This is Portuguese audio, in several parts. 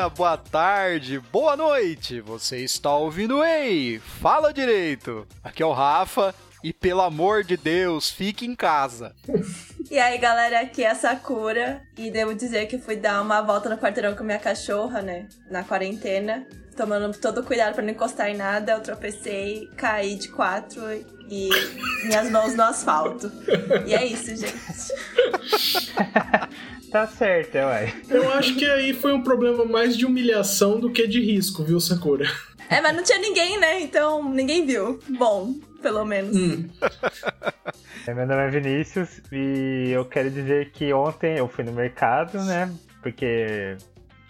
Dia, boa tarde, boa noite. Você está ouvindo Ei, fala direito. Aqui é o Rafa e pelo amor de Deus, fique em casa. E aí, galera, aqui é a Sakura. E devo dizer que fui dar uma volta no quarteirão com minha cachorra, né? Na quarentena. Tomando todo cuidado para não encostar em nada. Eu tropecei, caí de quatro e minhas mãos no asfalto. E é isso, gente. tá certo, ué. Eu acho que aí foi um problema mais de humilhação do que de risco, viu, Sakura? É, mas não tinha ninguém, né? Então ninguém viu. Bom, pelo menos. Hum. Meu nome é Vinícius e eu quero dizer que ontem eu fui no mercado, né? Porque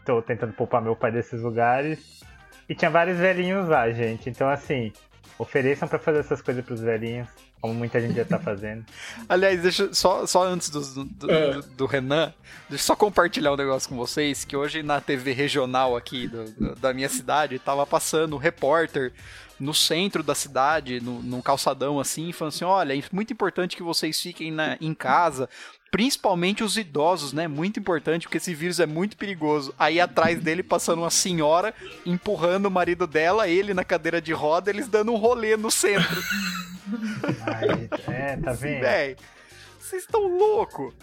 tô tentando poupar meu pai desses lugares. E tinha vários velhinhos lá, gente. Então, assim, ofereçam para fazer essas coisas pros velhinhos. Como muita gente já tá fazendo. Aliás, deixa só, só antes do, do, é. do, do, Renan, deixa eu só compartilhar um negócio com vocês, que hoje na TV regional aqui do, da minha cidade, tava passando um repórter no centro da cidade, no, num calçadão assim, falando assim: olha, é muito importante que vocês fiquem na, em casa, principalmente os idosos, né? Muito importante, porque esse vírus é muito perigoso. Aí atrás dele passando uma senhora empurrando o marido dela, ele na cadeira de roda, eles dando um rolê no centro. Ai, é, tá vendo? Véi, vocês estão loucos.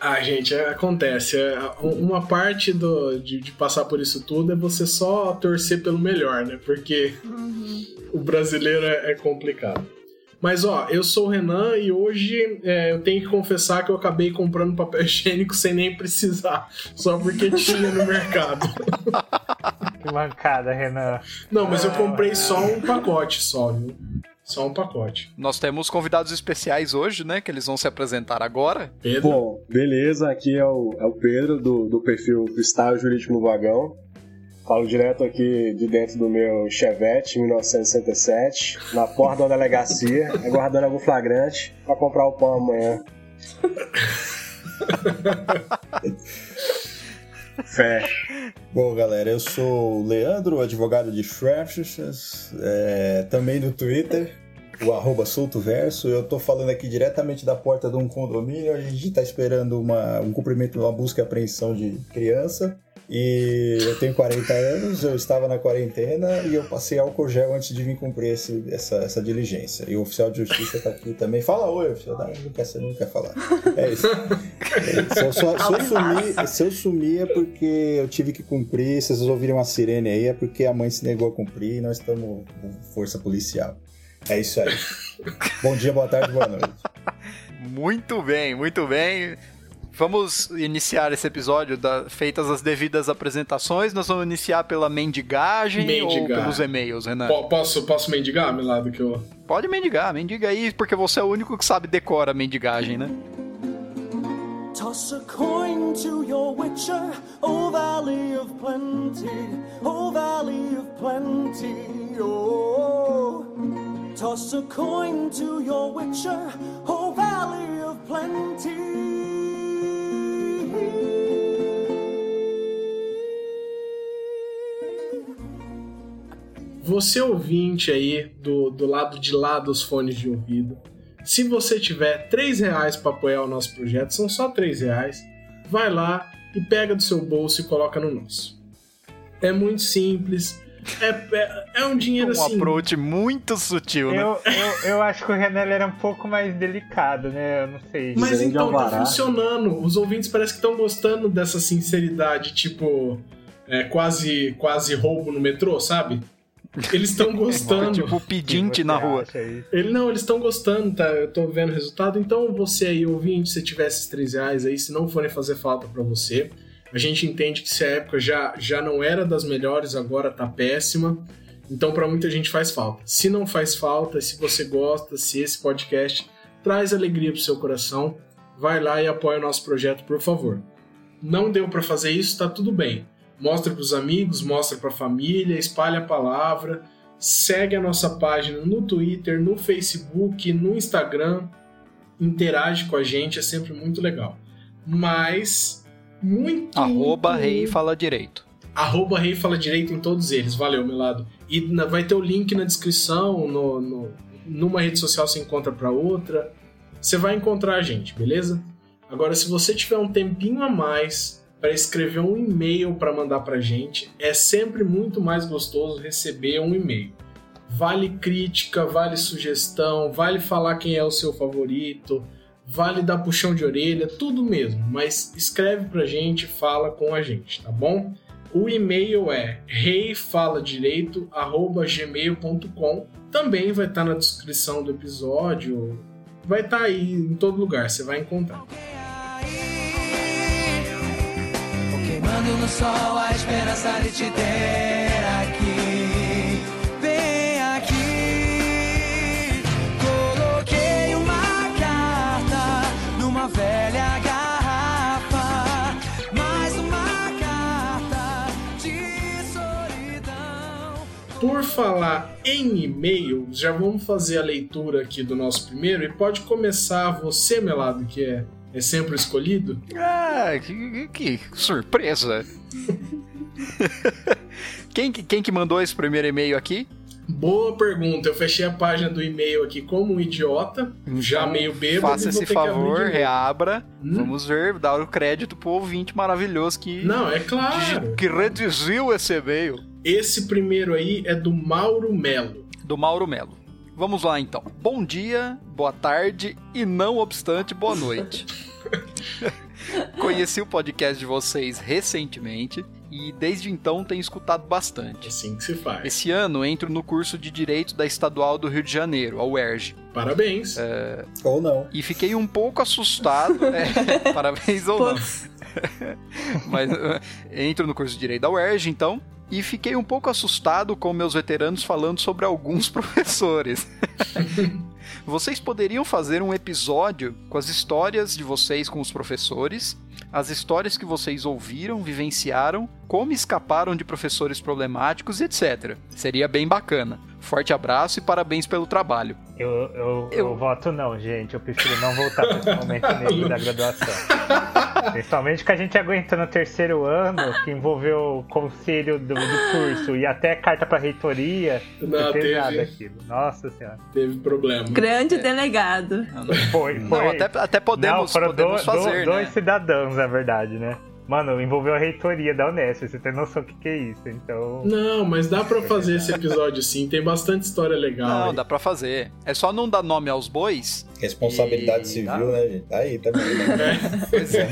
Ah, gente, é, acontece. É, uma parte do, de, de, passar por isso tudo é você só torcer pelo melhor, né? Porque uhum. o brasileiro é, é, complicado. Mas ó, eu sou o Renan e hoje é, eu tenho que confessar que eu acabei comprando papel higiênico sem nem precisar, só porque tinha no mercado. Que mancada, Renan. Não, mas eu comprei só um pacote só, viu? Só um pacote. Nós temos convidados especiais hoje, né? Que eles vão se apresentar agora. Pedro. Bom, beleza. Aqui é o, é o Pedro, do, do perfil Freestyle Jurídico no Vagão. Falo direto aqui de dentro do meu Chevette 1967, na porta da delegacia, aguardando algum flagrante para comprar o pão amanhã. Fé. Bom, galera, eu sou o Leandro, advogado de Freshers, é, também no Twitter, o arroba soltoverso. Eu tô falando aqui diretamente da porta de um condomínio. A gente tá esperando uma, um cumprimento uma busca e apreensão de criança. E eu tenho 40 anos, eu estava na quarentena e eu passei álcool gel antes de vir cumprir esse, essa, essa diligência. E o oficial de justiça está aqui também. Fala oi, oficial. Não, não quer, não quer falar. É isso. É, se, eu, se, eu sumir, se eu sumir é porque eu tive que cumprir. Se vocês ouvirem uma sirene aí, é porque a mãe se negou a cumprir e nós estamos com força policial. É isso aí. Bom dia, boa tarde, boa noite. Muito bem, muito bem. Vamos iniciar esse episódio da, feitas as devidas apresentações. Nós vamos iniciar pela mendigagem mendigar. ou pelos e-mails, Renan? P posso, posso mendigar, Milado? Que eu... Pode mendigar, mendiga aí, porque você é o único que sabe decorar a mendigagem, né? Toss a coin to your witcher, oh valley of plenty, oh valley of plenty, oh. Toss a coin to your witcher, oh valley of plenty. Você ouvinte aí do, do lado de lá dos fones de ouvido, se você tiver três reais para apoiar o nosso projeto, são só três reais, vai lá e pega do seu bolso e coloca no nosso. É muito simples. É, é, é um dinheiro um assim. Um approach muito sutil, né? Eu, eu, eu acho que o Renan era um pouco mais delicado, né? Eu não sei. Mas então, tá funcionando. Os ouvintes parecem que estão gostando dessa sinceridade, tipo. É, quase, quase roubo no metrô, sabe? Eles estão gostando. tipo pedinte na rua. Ele, não, eles estão gostando, tá? Eu tô vendo o resultado. Então, você aí, ouvinte, se tiver esses 3 reais aí, se não forem fazer falta para você, a gente entende que se a época já, já não era das melhores, agora tá péssima. Então, para muita gente faz falta. Se não faz falta, se você gosta, se esse podcast traz alegria pro seu coração, vai lá e apoia o nosso projeto, por favor. Não deu para fazer isso, tá tudo bem mostra para os amigos, mostra para a família, espalha a palavra, segue a nossa página no Twitter, no Facebook, no Instagram, interage com a gente, é sempre muito legal. Mas muito arroba muito... rei fala direito. Arroba rei fala direito em todos eles, valeu, meu lado. E vai ter o link na descrição, no, no numa rede social você encontra para outra. Você vai encontrar a gente, beleza? Agora, se você tiver um tempinho a mais para escrever um e-mail para mandar pra gente. É sempre muito mais gostoso receber um e-mail. Vale crítica, vale sugestão, vale falar quem é o seu favorito, vale dar puxão de orelha, tudo mesmo. Mas escreve pra gente, fala com a gente, tá bom? O e-mail é reifaladireito@gmail.com. Também vai estar tá na descrição do episódio, vai estar tá aí em todo lugar, você vai encontrar. Queimando no sol a esperança de te ter Por falar em e-mail, já vamos fazer a leitura aqui do nosso primeiro e pode começar você, Melado, que é é sempre escolhido? Ah, que, que surpresa! quem, quem que mandou esse primeiro e-mail aqui? Boa pergunta. Eu fechei a página do e-mail aqui como um idiota, então, já meio bêbado. Faça esse favor, reabra. Hum? Vamos ver, dar o crédito pro ouvinte maravilhoso que. Não, é claro. Que redigiu esse e-mail. Esse primeiro aí é do Mauro Melo. Do Mauro Melo. Vamos lá então. Bom dia, boa tarde e não obstante, boa noite. Conheci o podcast de vocês recentemente e desde então tenho escutado bastante. Assim que se faz. Esse ano entro no curso de Direito da Estadual do Rio de Janeiro, a UERJ. Parabéns. É... Ou não. E fiquei um pouco assustado. é, parabéns ou não. Mas uh, entro no curso de Direito da UERJ, então, e fiquei um pouco assustado com meus veteranos falando sobre alguns professores. vocês poderiam fazer um episódio com as histórias de vocês com os professores, as histórias que vocês ouviram, vivenciaram, como escaparam de professores problemáticos, etc. Seria bem bacana. Forte abraço e parabéns pelo trabalho. Eu, eu, eu... eu voto não, gente. Eu prefiro não voltar para esse momento da graduação. Principalmente que a gente aguenta no terceiro ano, que envolveu o conselho do, do curso e até carta para reitoria. Não, teve nada aquilo. Nossa senhora. Teve problema. Grande é. delegado. Foi, foi. Não, até, até podemos, não, podemos do, fazer, do, né? Dois cidadãos, na verdade, né? Mano, envolveu a reitoria da Unesp, você tem noção do que, que é isso, então. Não, mas dá para fazer esse episódio sim, tem bastante história legal. Não, aí. dá para fazer. É só não dar nome aos bois. Responsabilidade e... civil, dá... né, gente? Tá aí também, né? É. Pois é.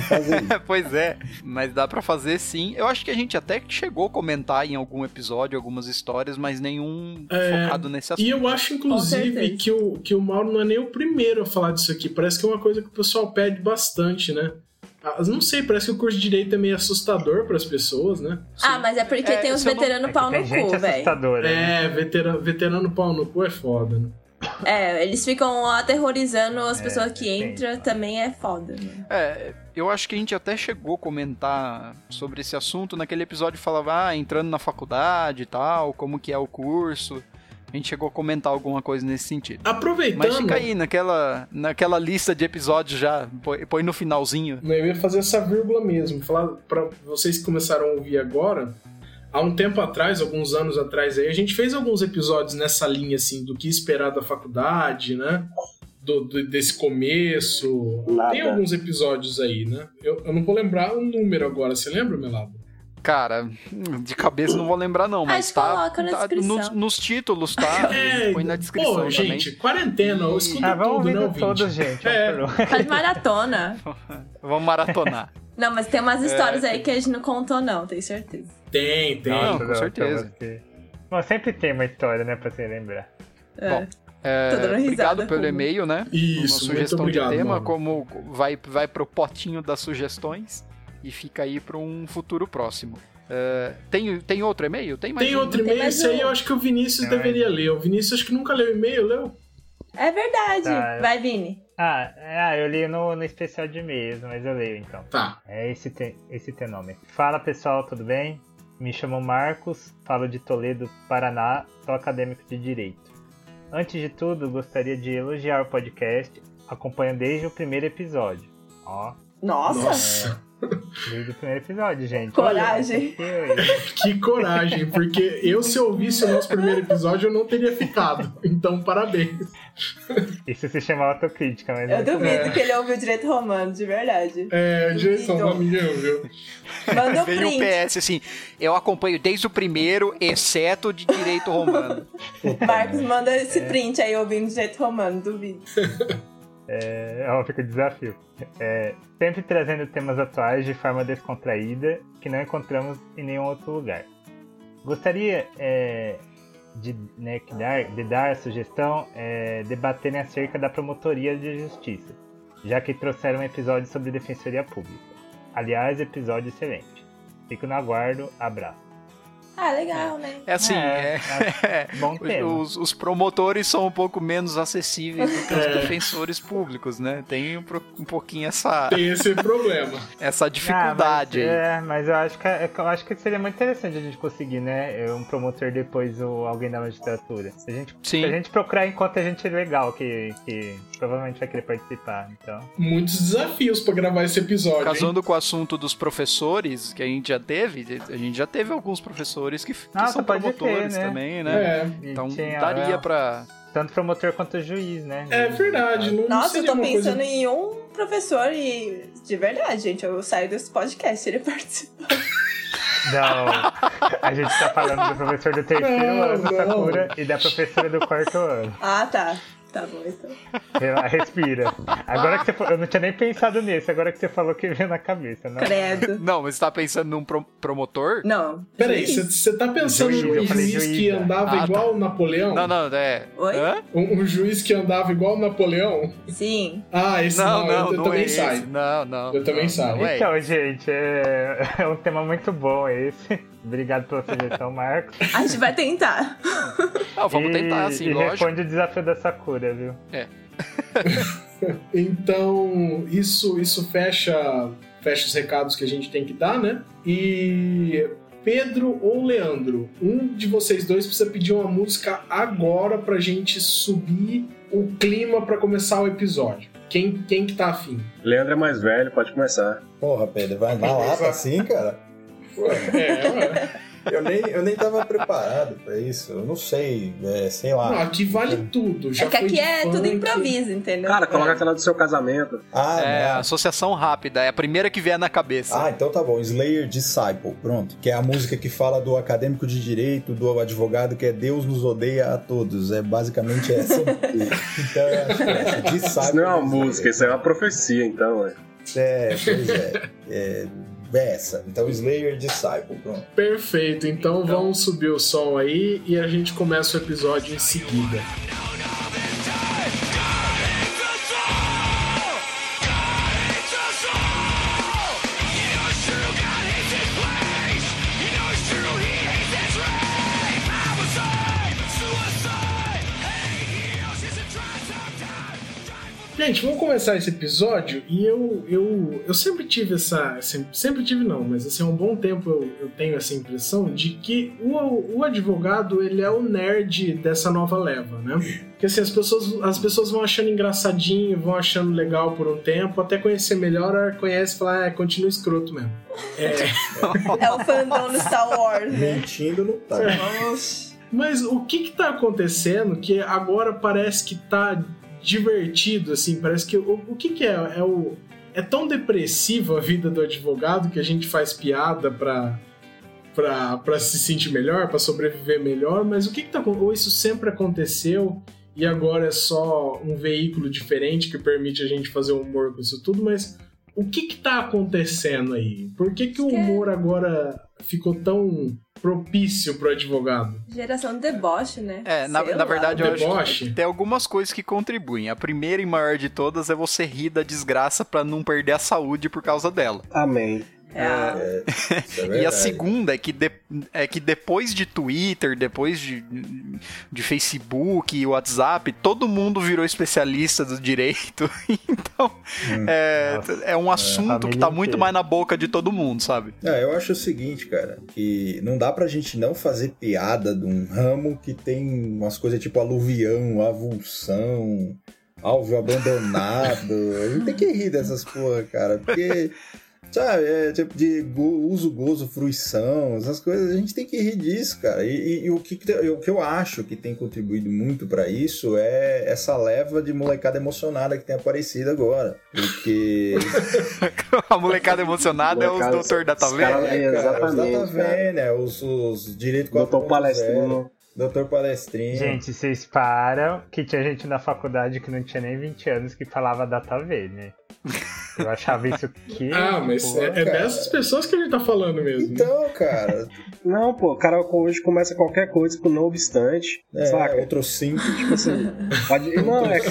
pois é, mas dá para fazer sim. Eu acho que a gente até chegou a comentar em algum episódio algumas histórias, mas nenhum é... focado nesse assunto. E eu acho, inclusive, que o, que o Mauro não é nem o primeiro a falar disso aqui. Parece que é uma coisa que o pessoal pede bastante, né? Não sei, parece que o curso de direito é meio assustador para as pessoas, né? Sim. Ah, mas é porque é, tem os veteranos pau no cu, velho. Né? É, veterano, veterano pau no cu é foda, né? É, eles ficam aterrorizando as é, pessoas que entram, também é foda. Né? É, eu acho que a gente até chegou a comentar sobre esse assunto naquele episódio falava, ah, entrando na faculdade e tal, como que é o curso. A gente chegou a comentar alguma coisa nesse sentido. Aproveitando. Mas fica aí naquela, naquela lista de episódios já, põe, põe no finalzinho. Eu ia fazer essa vírgula mesmo, falar para vocês que começaram a ouvir agora. Há um tempo atrás, alguns anos atrás aí, a gente fez alguns episódios nessa linha assim do que esperar da faculdade, né? Do, do, desse começo. Nada. Tem alguns episódios aí, né? Eu, eu não vou lembrar o número agora. Você lembra, Melado? Cara, de cabeça não vou lembrar não, mas tá, tá nos, nos, títulos, tá? É, põe na descrição pô, gente, quarentena, eu escuto ah, vamos tudo, não, todos, gente. É. Faz maratona. vamos maratonar. Não, mas tem umas histórias é... aí que a gente não contou não, tenho certeza. Tem, tem. Não, com certeza. Bom, sempre tem uma história, né, pra você lembrar. É. Bom, é, obrigado pelo e-mail, né? Isso, uma sugestão obrigado, de tema, mano. como vai, vai pro potinho das sugestões e fica aí para um futuro próximo. Uh, tem, tem outro e-mail? Tem mais Tem um? outro e-mail, esse aí eu acho que o Vinícius deveria ler. O Vinícius acho que nunca leu e-mail, leu? É verdade. Tá. Vai, Vini. Ah, ah, eu li no, no especial de e-mails, mas eu leio então. Tá. É esse, te, esse teu nome. Fala pessoal, tudo bem? Me chamo Marcos, falo de Toledo, Paraná, sou acadêmico de Direito. Antes de tudo, gostaria de elogiar o podcast, acompanho desde o primeiro episódio. Ó. Nossa! Nossa. Desde o primeiro episódio, gente. Coragem. Olha, Que coragem, porque eu, se eu ouvisse o nosso primeiro episódio, eu não teria ficado. Então, parabéns. Isso se chama autocrítica, mas. Eu é duvido É. que ele ouviu direito romano, de verdade. É, Jason, Duvido. amigão, viu? Manda o Veio o print. PS assim, eu acompanho desde o primeiro, exceto de direito romano. Marcos, manda esse print aí ouvindo direito romano, duvido. É, ó, fica desafio. É, sempre trazendo temas atuais de forma descontraída que não encontramos em nenhum outro lugar. Gostaria é, de, né, dar, de dar a sugestão é, debaterem acerca da promotoria de justiça, já que trouxeram um episódio sobre defensoria pública. Aliás, episódio excelente. Fico no aguardo, abraço. Ah, legal, né? É assim, É, é, Bom tema. os, os promotores são um pouco menos acessíveis do que os É. defensores públicos, né? Tem um, um pouquinho essa, Tem esse problema. essa dificuldade Ah, aí. mas, É, mas eu acho, que, é eu acho que seria muito interessante a gente conseguir, né? Um promotor depois ou alguém da magistratura. Se a gente, Sim. se a gente procurar enquanto a gente é legal, que, que provavelmente vai querer participar. Então. Muitos desafios pra gravar esse episódio. hein? Casando com o assunto dos professores que a gente já teve, a gente já teve alguns professores que, que Nossa, são pode promotores ter, né? também, né? É, Então tinha, daria pra. Tanto promotor quanto juiz, né? é verdade. Não Nossa, eu tô uma coisa- pensando em um professor e. De verdade, gente, eu saio desse podcast, ele participa. Não, a gente tá falando do professor do terceiro Não, ano, não. Sakura, e da professora do quarto ano. Ah, tá. Tá bom, então. Rela- Respira. Agora que você falou, eu não tinha nem pensado nisso, agora que você falou que veio na cabeça, né? Credo. Não, mas você tá pensando num pro- promotor? Não. Peraí, juiz. você tá pensando Juiz, num juiz juiz, que andava Ah, igual o Napoleão? Não, não, é. Oi? Hã? Um, um juiz que andava igual o Napoleão? Sim. Ah, esse não, Não, não, eu, eu não também é saio. Não, não. Eu também não, saio. não é Então, gente, é... é um tema muito bom esse. Obrigado pela sugestão, Marcos. A gente vai tentar. Não, vamos E- tentar, assim, e lógico. responde o desafio da Sakura, viu? Então, isso, isso fecha, fecha os recados que a gente tem que dar, né? E Pedro ou Leandro, um de vocês dois precisa pedir uma música agora pra gente subir o clima pra começar o episódio. Quem, quem que tá afim? Leandro é mais velho, pode começar. Porra, Pedro, vai na lata assim, cara? É, ué. Eu nem, eu nem tava preparado pra isso. Eu não sei, é, sei lá. Não, aqui vale tudo. Já é que aqui é tudo funk. improviso, entendeu? Cara, coloca aquela do seu casamento. Ah, É, não. associação rápida, é a primeira que vier na cabeça. Ah, então tá bom. Slayer Disciple, pronto. Que é a música que fala do acadêmico de direito, do advogado, que é Deus nos odeia a todos. É basicamente essa. então eu acho que é essa. Disciple. Isso não é uma música, isso é uma profecia, então. É. É, pois é. É, é essa. Então Slayer Disciple, pronto. Perfeito, então vamos subir o som aí e a gente começa o episódio em seguida. Gente, vamos começar esse episódio e eu, eu, eu sempre tive essa. Sempre, sempre tive não, mas assim, há um bom tempo eu, eu tenho essa impressão de que o, o advogado ele é o nerd dessa nova leva, né? Porque assim, as pessoas, as pessoas vão achando engraçadinho, vão achando legal por um tempo, até conhecer melhor, conhece e fala, ah, continua escroto mesmo. É, É o fandom do Star Wars, né? Mentindo não tá. Mas o que que tá acontecendo que agora parece que tá divertido, assim, parece que... O, o que que é? É o... É tão depressiva a vida do advogado que a gente faz piada pra, pra, pra se sentir melhor, pra sobreviver melhor, mas o que que tá... Ou isso sempre aconteceu e agora é só um veículo diferente que permite a gente fazer humor com isso tudo, mas o que que tá acontecendo aí? Por que que o Que- humor agora ficou tão propício pro advogado? Geração de deboche, né? É, na, na verdade eu acho Deboche? que tem algumas coisas que contribuem. A primeira e maior de todas é você rir da desgraça pra não perder a saúde por causa dela. Amém. É a- Isso é E a segunda é que, de- é que depois de Twitter, depois de, de Facebook e WhatsApp, todo mundo virou especialista do direito. Então, é, Nossa. é um assunto que tá muito inteira. mais na boca de todo mundo, sabe? É, eu acho o seguinte, cara, que não dá pra gente não fazer piada de um ramo que tem umas coisas tipo aluvião, avulsão, alvo abandonado. A gente tem que rir dessas porra, cara, porque Sabe, é tipo de go, uso, gozo, fruição, essas coisas, a gente tem que rir disso, cara. E, e, e o, que, o que eu acho que tem contribuído muito para isso é essa leva de molecada emocionada que tem aparecido agora. Porque. a molecada emocionada molecada, é os doutor da Taverna. É, exatamente. Os da os, os direitos Doutor Palestrino. Doutor Palestrinho. Gente, vocês param que tinha gente na faculdade que não tinha nem 20 anos que falava data V, né? Eu achava isso que. ah, mas pô, é, é dessas pessoas que a gente tá falando mesmo. Então, cara. Não, pô, o cara hoje começa qualquer coisa com não obstante. É, saca? outro sim. Tipo assim. Pode... Não, é que.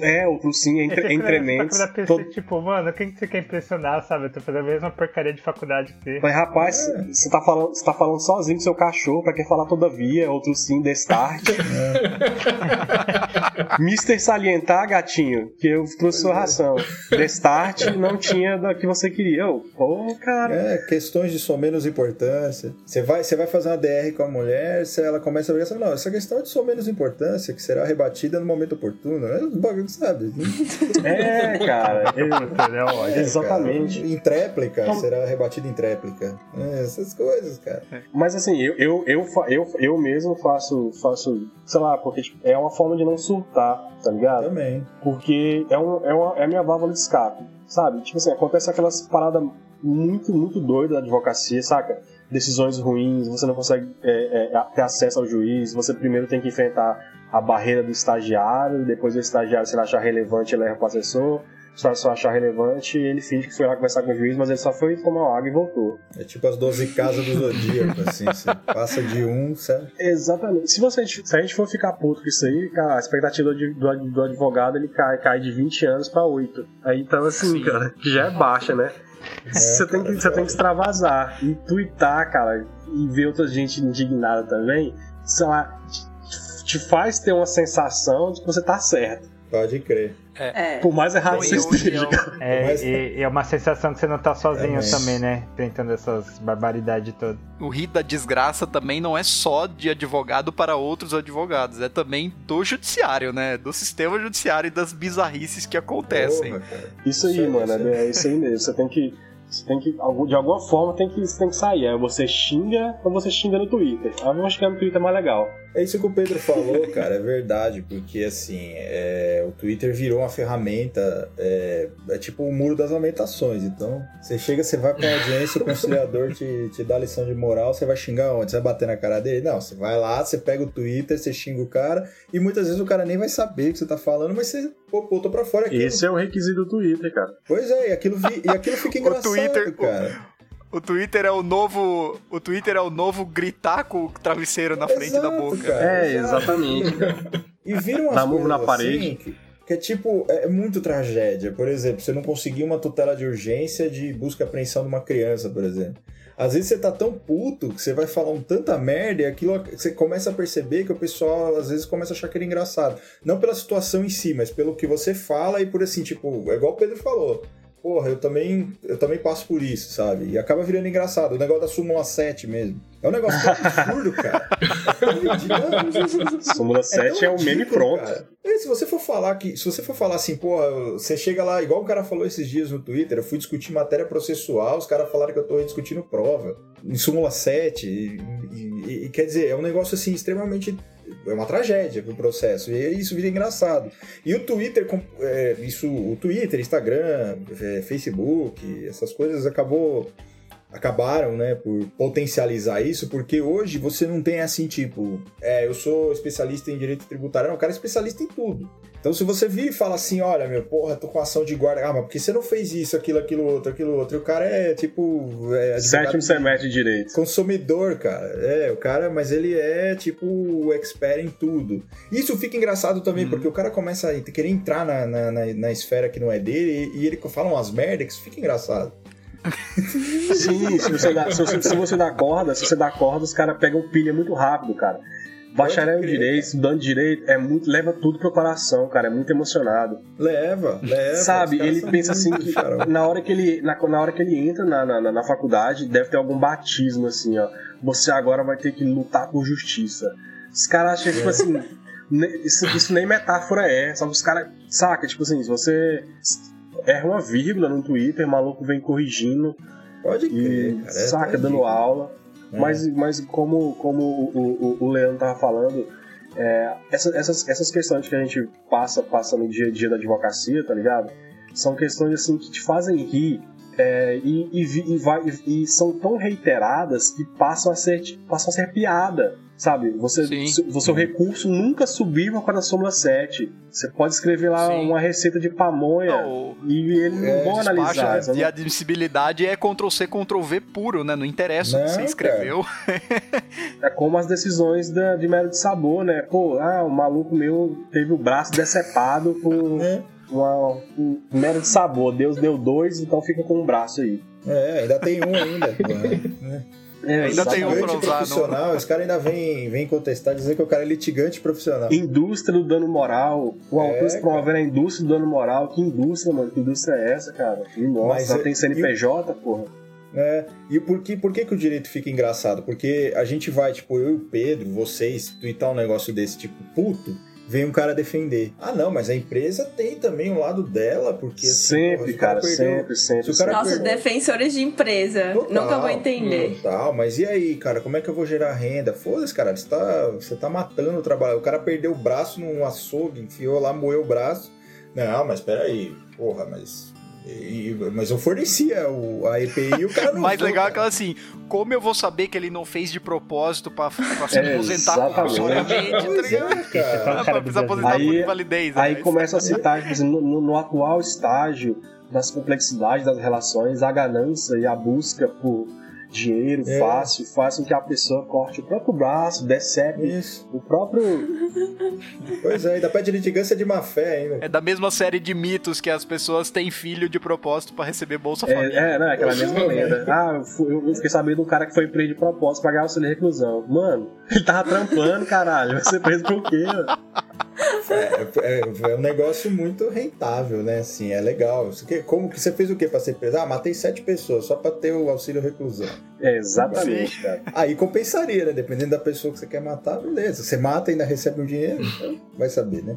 É, é, outro sim, entre, entre mentes. Todo... Tipo, mano, quem que você quer impressionar, sabe? Eu tô fazendo a mesma porcaria de faculdade que você. Mas, rapaz, é. você, tá falando, você tá falando sozinho com seu cachorro, pra quem falar todavia, outro sim, destart. É. Mister salientar, gatinho, que eu trouxe sua ração. Destart não tinha da que você queria. Eu, pô, cara. É, questões de sua menos importância. Você vai, você vai fazer uma DR com a mulher, se ela começa a ver, não, essa questão é de sua menos importância, que será rebatida no momento oportuno. Né? Bagulho, sabe? É, cara. Entendeu? É, Exatamente. Cara. Em tréplica, então... será rebatido em tréplica. É, essas coisas, cara. Mas assim, eu, eu, eu, eu, eu mesmo faço, faço, sei lá, porque tipo, é uma forma de não surtar, tá ligado? Também. Porque é, um, é, uma, é a minha válvula de escape, sabe? Tipo assim, acontece aquelas paradas muito, muito doidas da advocacia, saca? Decisões ruins, você não consegue é, é, ter acesso ao juiz, você primeiro tem que enfrentar a barreira do estagiário, depois o estagiário, se ele achar relevante, ele leva para o assessor, só, só achar relevante, ele finge que foi lá conversar com o juiz, mas ele só foi tomar água e voltou. É tipo as 12 casas do Zodíaco, assim, você passa de um, certo? Exatamente. Se, você, se a gente for ficar puto com isso aí, cara, a expectativa do, do, do advogado ele cai, cai de 20 anos para 8. Aí então, assim, Sim. cara, que já é baixa, né? É, você, tem que, você tem que extravasar e twittar, cara, e ver outra gente indignada também, sei lá, te faz ter uma sensação de que você tá certo. Pode crer. É. Por mais errado que você esteja. É, e, é uma sensação que você não tá sozinho é, também, né? Tentando essas barbaridades todas. O rir da desgraça também não é só de advogado para outros advogados, é também do judiciário, né? Do sistema judiciário e das bizarrices que acontecem. Porra, isso aí, isso mano, é, é isso aí mesmo. Você tem que você tem que, de alguma forma, tem que, você tem que sair. Aí você xinga ou você xinga no Twitter. Aí vamos xingar no Twitter é mais legal. É isso que o Pedro falou, cara, é verdade, porque assim, é, o Twitter virou uma ferramenta, é, é, tipo o muro das lamentações. Então, você chega, você vai pra audiência, o conciliador te, te dá lição de moral, você vai xingar onde? Você vai bater na cara dele? Não, você vai lá, você pega o Twitter, você xinga o cara, e muitas vezes o cara nem vai saber o que você tá falando, mas você botou pra fora aquilo. Esse é o requisito do Twitter, cara. Pois é, e aquilo, vi, e aquilo fica engraçado, Twitter, cara. O Twitter é o novo. O Twitter é o novo gritar com o travesseiro na Exato, frente da boca. Cara, é, exatamente. e viram umas Namoro na parede. Assim, que, que, é tipo, é muito tragédia. Por exemplo, você não conseguir uma tutela de urgência de busca e apreensão de uma criança, por exemplo. Às vezes você tá tão puto que você vai falar um tanta merda e aquilo você começa a perceber que o pessoal às vezes começa a achar que é engraçado. Não pela situação em si, mas pelo que você fala e por assim, tipo, é igual o Pedro falou porra, eu também, eu também passo por isso, sabe? E acaba virando engraçado. O negócio da Súmula 7 mesmo. É um negócio tão absurdo, cara. Súmula 7 é, é o meme pronto. E se você for falar que. Se você for falar assim, porra, você chega lá, igual o cara falou esses dias no Twitter, eu fui discutir matéria processual, os caras falaram que eu tô discutindo prova. Em Súmula 7. E, e, e quer dizer, é um negócio assim extremamente é uma tragédia pro processo. E isso vira engraçado. E o Twitter, é, isso, o Twitter, Instagram, é, Facebook, essas coisas acabou acabaram, né, por potencializar isso, porque hoje você não tem assim, tipo, é, eu sou especialista em direito tributário, não, o cara é especialista em tudo. Então, se você vir e fala assim, olha, meu, porra, tô com ação de guarda, ah, mas por que você não fez isso, aquilo, aquilo outro, aquilo outro? E o cara é, tipo... É, Sétimo semestre de direito. Consumidor, cara. É, o cara, mas ele é, tipo, o expert em tudo. Isso fica engraçado também, hum. porque o cara começa a querer entrar na, na, na, na esfera que não é dele e, e ele fala umas merdas que isso fica engraçado. Sim, se você, dá, se, você, se você dá corda, se você dá corda, os caras pegam pilha muito rápido, cara. Bacharel em direito, estudando direito, é muito, leva tudo pro coração, cara, é muito emocionado. Leva, leva. Sabe, ele pensa assim que na hora que ele, na, na hora que ele entra na, na, na faculdade, deve ter algum batismo assim, ó. Você agora vai ter que lutar por justiça. Os caras acham, tipo é. assim, isso, isso nem metáfora é, só que os caras, saca, tipo assim, se você erra uma vírgula no Twitter, o maluco vem corrigindo. Pode crer, e cara. saca, é dando aula. É. Mas, mas como, como o, o, o Leandro tava falando, é, essa- essas, essas questões que a gente passa, passa no dia a dia da advocacia, tá ligado? São questões assim que te fazem rir é, e, e, e vai- e são tão reiteradas que passam a ser, passam a ser piada. Sabe? Você, Sim. o seu recurso nunca subiu com a da súmula 7. Você pode escrever lá Sim. uma receita de pamonha Não, e eles não É, vão analisar. de não- admissibilidade é Ctrl-C, Ctrl-V puro, né? Não interessa o que Não, você escreveu. É como as decisões da, de mero de sabor, né? Pô, ah, o maluco meu teve o braço decepado com É. uma, um mero de sabor. Deus deu dois, então fica com um braço aí. É, ainda tem um ainda. né? É, Ainda tem um pra usar, profissional, esse cara ainda vem, vem contestar, dizer que o cara é litigante profissional. Indústria do dano moral. O É, autor se promovendo a indústria do dano moral. Que indústria, mano? Que indústria é essa, cara? Que nossa, Mas já é- tem CNPJ, porra. É, e por que, por que, que o direito fica engraçado? Porque a gente vai, tipo, eu e o Pedro, vocês, twittar um negócio desse, tipo, puto, vem um cara defender. Ah, não, mas a empresa tem também um lado dela, porque. assim, sempre, cara, perdeu- sempre, sempre. se o cara Nossa, perdeu- defensores de empresa. Total, Nunca vou entender. Total, mas e aí, cara, como é que eu vou gerar renda? Foda-se, cara, você tá, você tá matando o trabalho. O cara perdeu o braço num açougue, enfiou lá, moeu o braço. Não, mas peraí, porra, mas. E- mas eu fornecia o, a EPI e o cara O não. mais legal é aquela assim, como eu vou saber que ele não fez de propósito pra, pra se É, aposentar exatamente. compulsoriamente, tá é, cara. Cara, aposentar Brasil. por Aí- invalidez. Aí né? começa a citar, tipo assim, no, no- no atual estágio das complexidades das relações, a ganância e a busca por dinheiro É. fácil faz com que a pessoa corte o próprio braço, decepe Isso. o próprio. Pois é, ainda pede litigância de má fé ainda. É da mesma série de mitos que as pessoas têm filho de propósito pra receber Bolsa Família. É, é, né? Aquela mesma lenda. Ah, eu fui- eu fiquei sabendo de um cara que foi preso de propósito pra ganhar auxílio de reclusão. Mano, ele tava trampando, caralho. Vai ser preso por quê? mano? É, é- é um negócio muito rentável, né? Assim, é legal. Como que você fez o quê pra ser preso? Ah, matei sete pessoas só pra ter o auxílio reclusão. É, exatamente, cara. Aí compensaria, né? Dependendo da pessoa que você quer matar, beleza. Você mata e ainda recebe um dinheiro, então vai saber, né?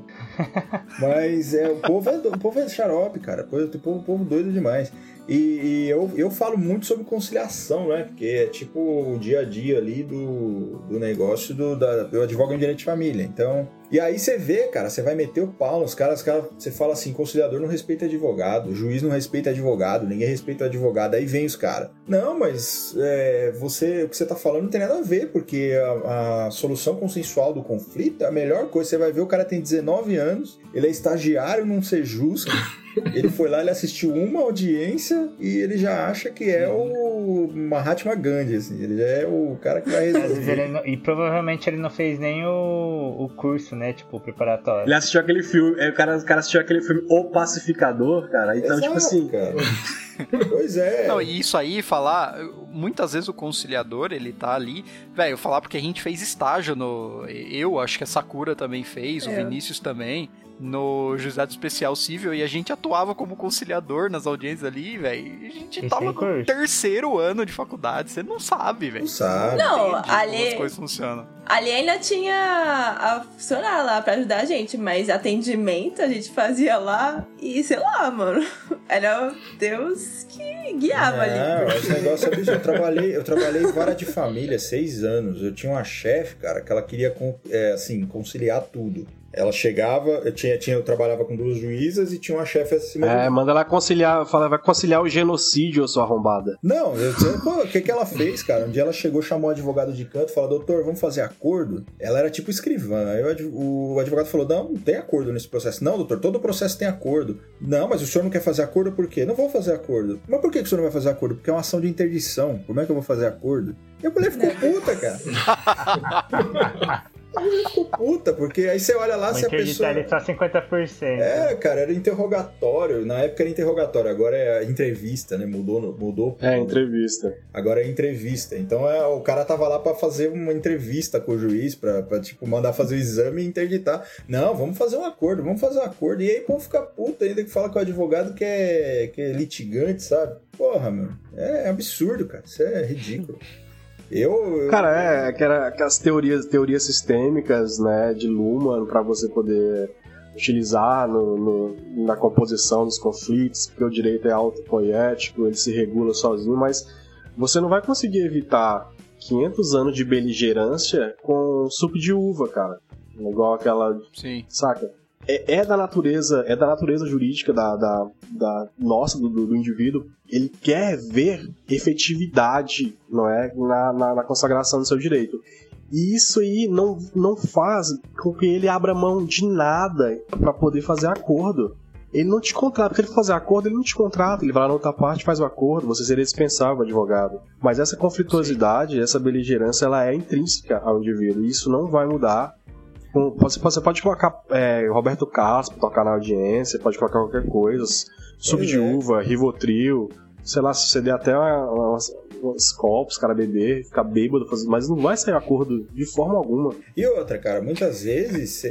Mas é, o, povo é, o povo é xarope, cara. O povo, o povo, o povo doido demais. E, e eu, eu falo muito sobre conciliação, né? Porque é tipo o dia a dia ali do, do negócio do. Da, eu advogo em direito de família. Então. E aí você vê, cara, você vai meter o pau nos caras, os caras, você fala assim, conciliador não respeita advogado, juiz não respeita advogado, ninguém respeita o advogado, aí vem os caras. Não, mas é, você, o que você tá falando não tem nada a ver, porque a, a solução consensual do conflito é a melhor coisa. Você vai ver, o cara tem 19 anos, ele é estagiário num Sejusc, ele foi lá, ele assistiu uma audiência e ele já acha que é o Mahatma Gandhi, assim, ele já é o cara que vai Às vezes resolver. ele não- e provavelmente ele não fez nem o, o curso, né? Tipo, preparatório. Ele assistiu aquele filme, é, o cara, o cara assistiu aquele filme O Pacificador, cara. Então, tipo Exato, assim. cara. Pois é. Não, e isso aí, falar, muitas vezes o conciliador, ele tá ali, velho, eu falar porque a gente fez estágio no, eu acho que a Sakura também fez, o É. Vinícius também, no Juizado Especial Civil, e a gente atuava como conciliador nas audiências ali, velho, a gente Esse tava é no curso. terceiro ano de faculdade, você não sabe, velho. Não sabe. Não, ali- as coisas funcionam. Ali ainda tinha a funcionária lá pra ajudar a gente, mas atendimento a gente fazia lá e sei lá, mano. Era Deus que guiava ali. Não, esse negócio é absurdo. Eu trabalhei, eu trabalhei em vara de família seis anos. Eu tinha uma chefe, cara, que ela queria é, assim, conciliar tudo. Ela chegava, eu tinha, tinha, eu trabalhava com duas juízas e tinha uma chefe acima É, manda ela conciliar, fala, vai conciliar o genocídio, sua arrombada. Não, eu, eu- pô, o que, que ela fez, cara? Um dia ela chegou, chamou o advogado de canto, falou, doutor, vamos fazer acordo? Ela era tipo escrivã. Aí o advogado falou, não, não tem acordo nesse processo. Não, doutor, todo processo tem acordo. Não, mas o senhor não quer fazer acordo por quê? Não vou fazer acordo. Mas por que, que o senhor não vai fazer acordo? Porque é uma ação de interdição. Como é que eu vou fazer acordo? E a mulher ficou puta, cara. A mulher ficou puta, porque aí você olha lá se a interditar pessoa... ele só 50%. É, cara, era interrogatório. Na época era interrogatório, agora é entrevista, né? Mudou, mudou. É, entrevista. Agora é entrevista. Então é, o cara tava lá pra fazer uma entrevista com o juiz, pra, pra, tipo, mandar fazer o exame e interditar. Não, vamos fazer um acordo, vamos fazer um acordo. E aí, pô, fica puta ainda que fala que o advogado que é, que é litigante, sabe? Porra, mano. É absurdo, cara. Isso é ridículo. Eu. eu- Cara, é, que era aquelas teorias, teorias sistêmicas, né, de Luhmann, pra você poder utilizar no, no, na composição dos conflitos, porque o direito é autopoético, ele se regula sozinho, mas você não vai conseguir evitar 500 anos de beligerância com suco de uva, cara. Igual aquela. Sim. Saca? É, é, da natureza, é da natureza jurídica da, da, da nossa, do, do, indivíduo. Ele quer ver efetividade, não é, na, na, na consagração do seu direito. E isso aí não, não faz com que ele abra mão de nada para poder fazer acordo. Ele não te contrata, porque ele fazer acordo, ele não te contrata, ele vai lá na outra parte faz o acordo, você seria dispensável advogado. Mas essa conflituosidade, Sim. essa beligerância, ela é intrínseca ao indivíduo, e isso não vai mudar. Você, você pode colocar é, Roberto Carlos pra tocar na audiência, pode colocar qualquer coisa, suco de é. uva, Rivotril, sei lá, se você der até uma, uma, uns copos, cara beber, ficar bêbado, mas não vai sair acordo de forma alguma. E outra, cara, muitas vezes,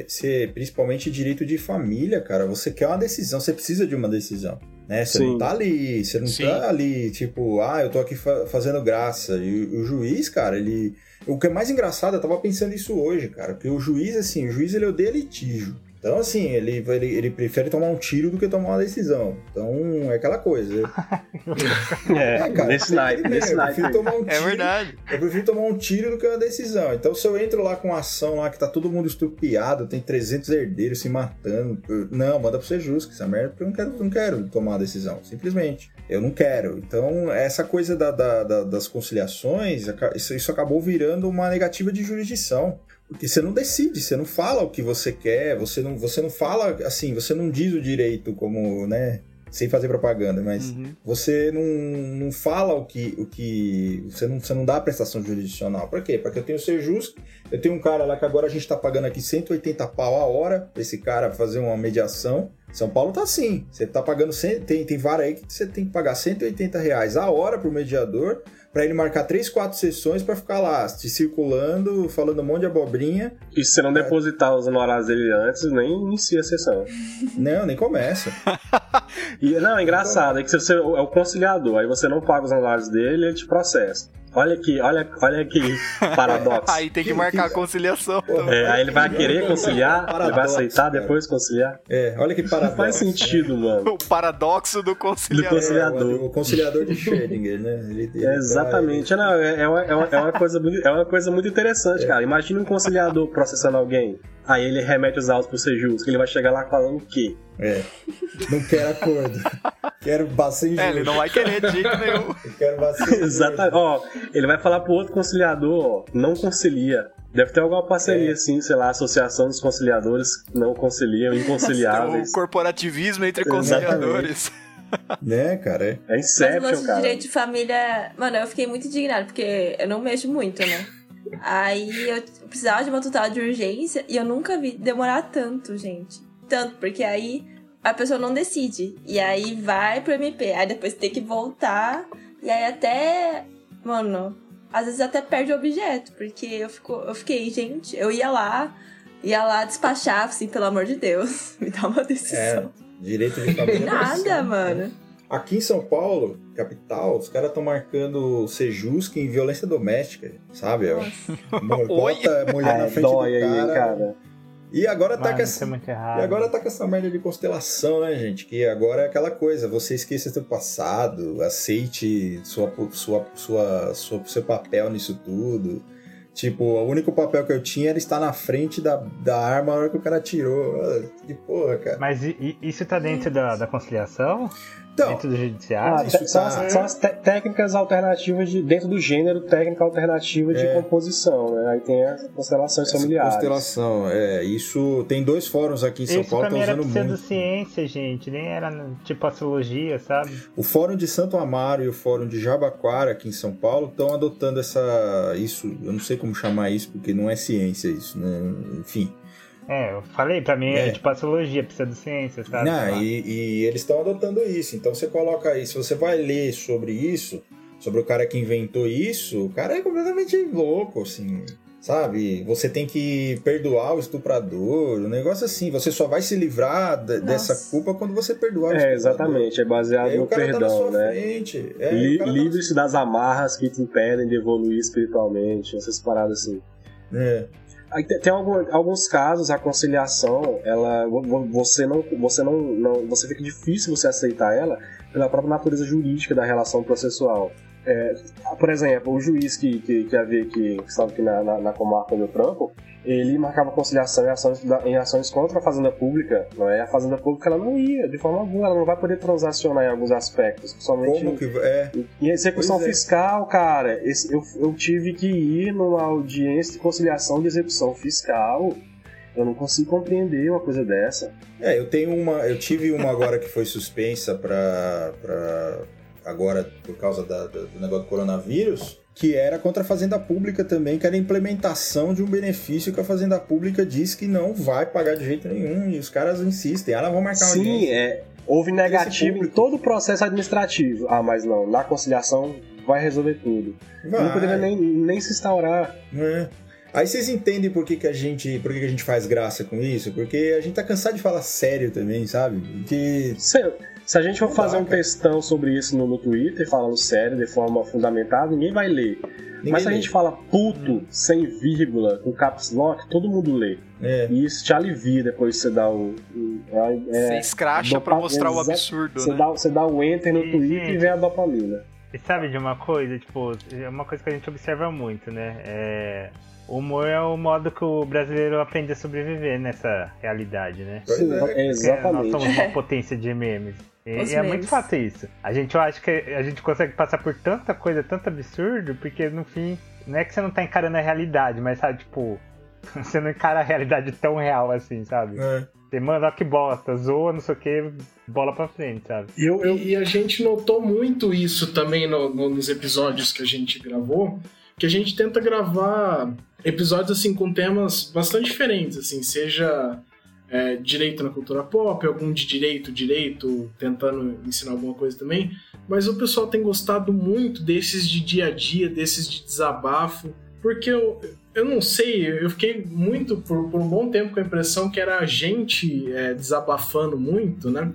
principalmente direito de família, cara, você quer uma decisão, você precisa de uma decisão. Né? Você não tá ali, você não Sim. tá ali, tipo, ah, eu tô aqui fa fazendo graça. E o, o juiz, cara, ele. O que é mais engraçado, eu tava pensando isso hoje, cara, porque o juiz, assim, o juiz ele odeia litígio. Então, assim, ele, ele, ele, prefere tomar um tiro do que tomar uma decisão. Então, é aquela coisa. é, é, cara. Nesse naipe, nesse naipe. Um é verdade. Eu prefiro tomar um tiro do que uma decisão. Então, se eu entro lá com uma ação lá que tá todo mundo estupiado, tem 300 herdeiros se matando. Não, manda pra ser justo, essa merda, porque eu não quero, não quero tomar uma decisão. Simplesmente. Eu não quero. Então, essa coisa da, da, da, das conciliações, isso, isso acabou virando uma negativa de jurisdição. Porque você não decide, você não fala o que você quer, você não, você não fala assim, você não diz o direito como, né? Sem fazer propaganda, mas uhum. você não, não fala o que. O que você, não, você não dá a prestação jurisdicional. Por quê? Porque eu tenho ser justo. Eu tenho um cara lá que agora a gente tá pagando aqui 180 pau a hora pra esse cara fazer uma mediação. São Paulo tá assim. Você tá pagando. Tem, tem vara aí que você tem que pagar 180 reais a hora pro mediador para ele marcar três, quatro sessões para ficar lá, te circulando, falando um monte de abobrinha. E se você não depositar os honorários dele antes, nem inicia a sessão. Não, nem começa. e, não, é engraçado, é que você é o conciliador, aí você não paga os honorários dele, ele te processa. Olha aqui, olha, olha aqui, paradoxo. aí tem que marcar a conciliação. É, aí ele vai querer conciliar, paradoxo, ele vai aceitar cara. depois conciliar. É, olha que paradoxo. Não faz sentido, mano. O paradoxo do conciliador. Do conciliador. É, o, conciliador de Schrödinger, né? Ele, ele é, exatamente. Não, é, é, uma, é, uma, é, uma coisa muito, é uma coisa muito interessante, é. cara. Imagina um conciliador processando alguém. Aí ele remete os autos pro ser justo, que ele vai chegar lá falando o quê? É. Não quero acordo. quero bastante É, ele não vai querer jeito nenhum. Eu quero bastante Exatamente. Ó, ele vai falar pro outro conciliador, ó, não concilia. Deve ter alguma parceria, é. assim, sei lá, Associação dos Conciliadores não conciliam, inconciliáveis. o corporativismo entre conciliadores. né, cara? É, é Inception, Mas o cara. de direito de família... Mano, eu fiquei muito indignado, porque eu não mexo muito, né? Aí eu precisava de uma tutela de urgência e eu nunca vi demorar tanto, gente. Tanto, porque aí a pessoa não decide. E aí vai pro MP. Aí depois tem que voltar. E aí até. Mano, às vezes até perde o objeto. Porque eu, fico, eu fiquei, gente, eu ia lá, ia lá despachar, assim, pelo amor de Deus, me dá uma decisão. É, direito de família. Nada, mano. Aqui em São Paulo, capital, os caras estão marcando Sejusc em violência doméstica, sabe? Bota mulher na frente do cara. Aí, cara. E agora tá com essa. É e agora tá com essa merda de constelação, né, gente? Que agora é aquela coisa, você esqueça seu passado, aceite sua, sua, sua, sua, seu papel nisso tudo. Tipo, o único papel que eu tinha era estar na frente da, da arma na hora que o cara tirou. Que porra, cara. Mas isso tá dentro da, da conciliação? Então, dentro do judiciário? Ah, são, tá, são, as técnicas alternativas de, dentro do gênero, técnica alternativa de é. composição, né? Aí tem as constelações Essa familiares. Constelação, é. Isso tem dois fóruns aqui em São isso Paulo que estão usando muito. ciência, gente, nem era tipo astrologia, sabe? O fórum de Santo Amaro e o fórum de Jabaquara aqui em São Paulo estão adotando essa isso, eu não sei como chamar isso porque não é ciência isso, né? Enfim, é, eu falei, pra mim é, é tipo astrologia, pseudociência, sabe? Não, e, e eles estão adotando isso. Então você coloca aí, se você vai ler sobre isso, sobre o cara que inventou isso, o cara é completamente louco, assim. Sabe? Você tem que perdoar o estuprador, um negócio assim. Você só vai se livrar de, dessa culpa quando você perdoar o É, exatamente. É baseado no tá perdão, tá né? É, Li tá Livre-se das amarras que te impedem de evoluir espiritualmente, essas paradas assim. É. Tem alguns casos a conciliação, ela você não você não, não você fica difícil você aceitar ela pela própria natureza jurídica da relação processual. É, por exemplo, o juiz que, que, que havia aqui, que estava aqui na, na, na comarca do Trampo, ele marcava conciliação em ações, em ações contra a fazenda pública, não é? A fazenda pública ela não ia, de forma alguma, ela não vai poder transacionar em alguns aspectos, somente Como que é? em execução é. fiscal, cara. Esse, eu, eu tive que ir numa audiência de conciliação de execução fiscal. Eu não consigo compreender uma coisa dessa. É, eu tenho uma, eu tive uma agora que foi suspensa para agora por causa da, do negócio do coronavírus, que era contra a Fazenda Pública também, que era a implementação de um benefício que a Fazenda Pública diz que não vai pagar de jeito nenhum, e os caras insistem, ah, não vão marcar Sim, audiência. é. Houve negativo em todo o processo administrativo. Ah, mas não, na conciliação vai resolver tudo. Vai. Não poderia nem, nem se instaurar. É. Aí vocês entendem por que, que a gente. por que, que a gente faz graça com isso? Porque a gente tá cansado de falar sério também, sabe? Que. Sério. Se a gente for fazer um textão sobre isso no, no Twitter, falando sério, de forma fundamentada, ninguém vai ler. Ninguém Mas se a gente fala puto, hum. sem vírgula, com caps lock, todo mundo lê. É. E isso te alivia depois que você dá o. É, você escracha pra mostrar o absurdo. Você, né? dá, você dá o enter no e, Twitter gente, e vem a dopamina. E sabe de uma coisa? Tipo, é uma coisa que a gente observa muito, né? É o humor é o modo que o brasileiro aprende a sobreviver nessa realidade, né? Sim, é, exatamente. Nós somos uma potência de memes. E, e é muito fácil isso. A gente, eu acho que a gente consegue passar por tanta coisa, tanto absurdo, porque no fim, não é que você não tá encarando a realidade, mas sabe, tipo, você não encara a realidade tão real assim, sabe? É. Você manda que bosta, zoa, não sei o que, bola pra frente, sabe? E, eu, eu... e a gente notou muito isso também no, no, nos episódios que a gente gravou, que a gente tenta gravar episódios assim com temas bastante diferentes, assim, seja é, direito na cultura pop, algum de direito, direito, tentando ensinar alguma coisa também. Mas o pessoal tem gostado muito desses de dia a dia, desses de desabafo, porque eu, eu não sei, eu fiquei muito, por, por um bom tempo, com a impressão que era a gente é, desabafando muito, né?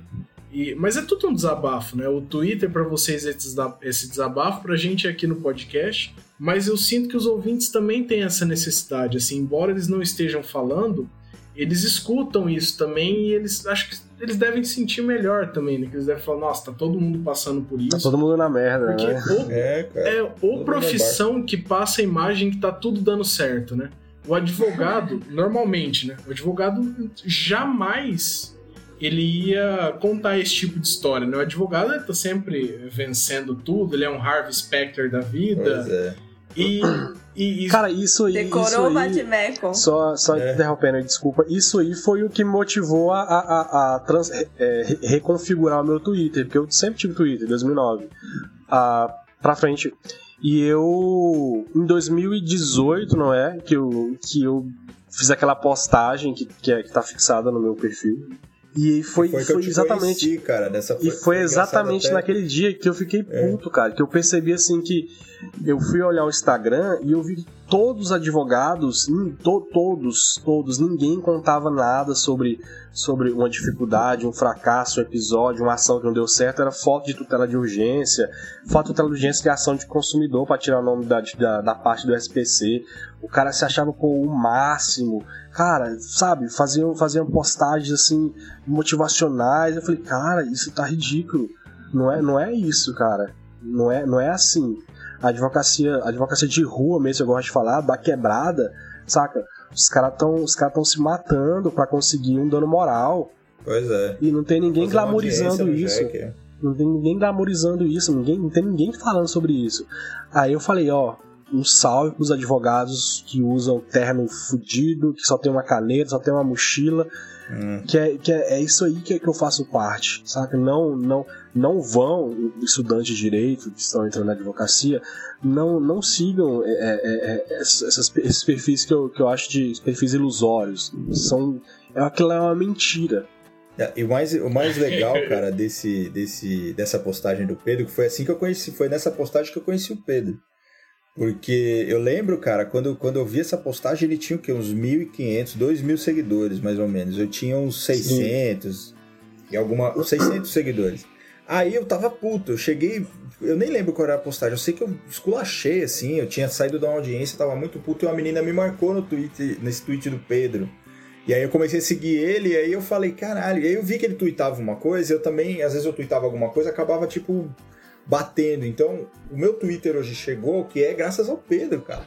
E, mas é tudo um desabafo, né? O Twitter para vocês é esse desabafo, pra gente aqui no podcast. Mas eu sinto que os ouvintes também têm essa necessidade, assim, embora eles não estejam falando, eles escutam isso também e eles acho que eles devem sentir melhor também, né? Que eles devem falar, nossa, tá todo mundo passando por isso. Tá todo mundo na merda, Porque né? Ou, é, cara, é ou profissão que passa a imagem que tá tudo dando certo, né? O advogado, normalmente, né? O advogado jamais ele ia contar esse tipo de história, né? O advogado tá sempre vencendo tudo, ele é um Harvey Specter da vida. Pois é. E, e, e, Cara, isso aí. Decorou o Badmeco. Só, só é. interrompendo, desculpa. Isso aí foi o que me motivou a, a, a trans, é, reconfigurar o meu Twitter, porque eu sempre tive Twitter, 2009. Ah, pra frente. E eu, em 2018, não é? Que eu, que eu fiz aquela postagem que, que, é, que tá fixada no meu perfil. E foi, foi, foi exatamente. Conheci, cara, foi, e foi exatamente naquele dia que eu fiquei é. puto, cara. Que eu percebi assim que eu fui olhar o Instagram e eu vi todos os advogados, to, todos, todos, ninguém contava nada sobre, sobre uma dificuldade, um fracasso, um episódio, uma ação que não deu certo. Era foto de tutela de urgência, foto de tutela de urgência de ação de consumidor para tirar o nome da, da, da parte do SPC. O cara se achava com o máximo cara, sabe, faziam, faziam postagens assim motivacionais. Eu falei, cara, isso tá ridículo. Não é, não é isso, cara. Não é, não é assim. A advocacia, a advocacia de rua mesmo, eu gosto de falar, da quebrada, saca? Os caras estão cara se matando para conseguir um dano moral. Pois é. E não tem ninguém glamorizando isso. Não tem ninguém glamorizando isso, ninguém, não tem ninguém falando sobre isso. Aí eu falei, ó, um salve pros advogados que usam terno fudido, que só tem uma caneta, só tem uma mochila. Hum. Que, é, que é, é, isso aí que, é que eu faço parte, sabe? Não, não, não vão, estudantes de direito que estão entrando na advocacia, não, não sigam é, é, é essas, esses perfis que eu, que eu acho de perfis ilusórios. São, é, aquilo é uma mentira. E o mais, o mais legal, cara, desse, desse, dessa postagem do Pedro, que foi assim que eu conheci, foi nessa postagem que eu conheci o Pedro. Porque eu lembro, cara, quando, quando eu vi essa postagem, ele tinha o quê? Uns 1.500, 2.000 seguidores, mais ou menos. Eu tinha uns 600 Sim. e alguma... 600 seguidores. Aí eu tava puto, eu cheguei, eu nem lembro qual era a postagem, eu sei que eu esculachei, assim, eu tinha saído uma audiência, tava muito puto, e uma menina me marcou no tweet, nesse tweet do Pedro. E aí eu comecei a seguir ele, e aí eu falei, caralho, e aí eu vi que ele tweetava uma coisa, eu também, às vezes eu tweetava alguma coisa, acabava, tipo, batendo. Então, o meu Twitter hoje chegou, que é graças ao Pedro, cara.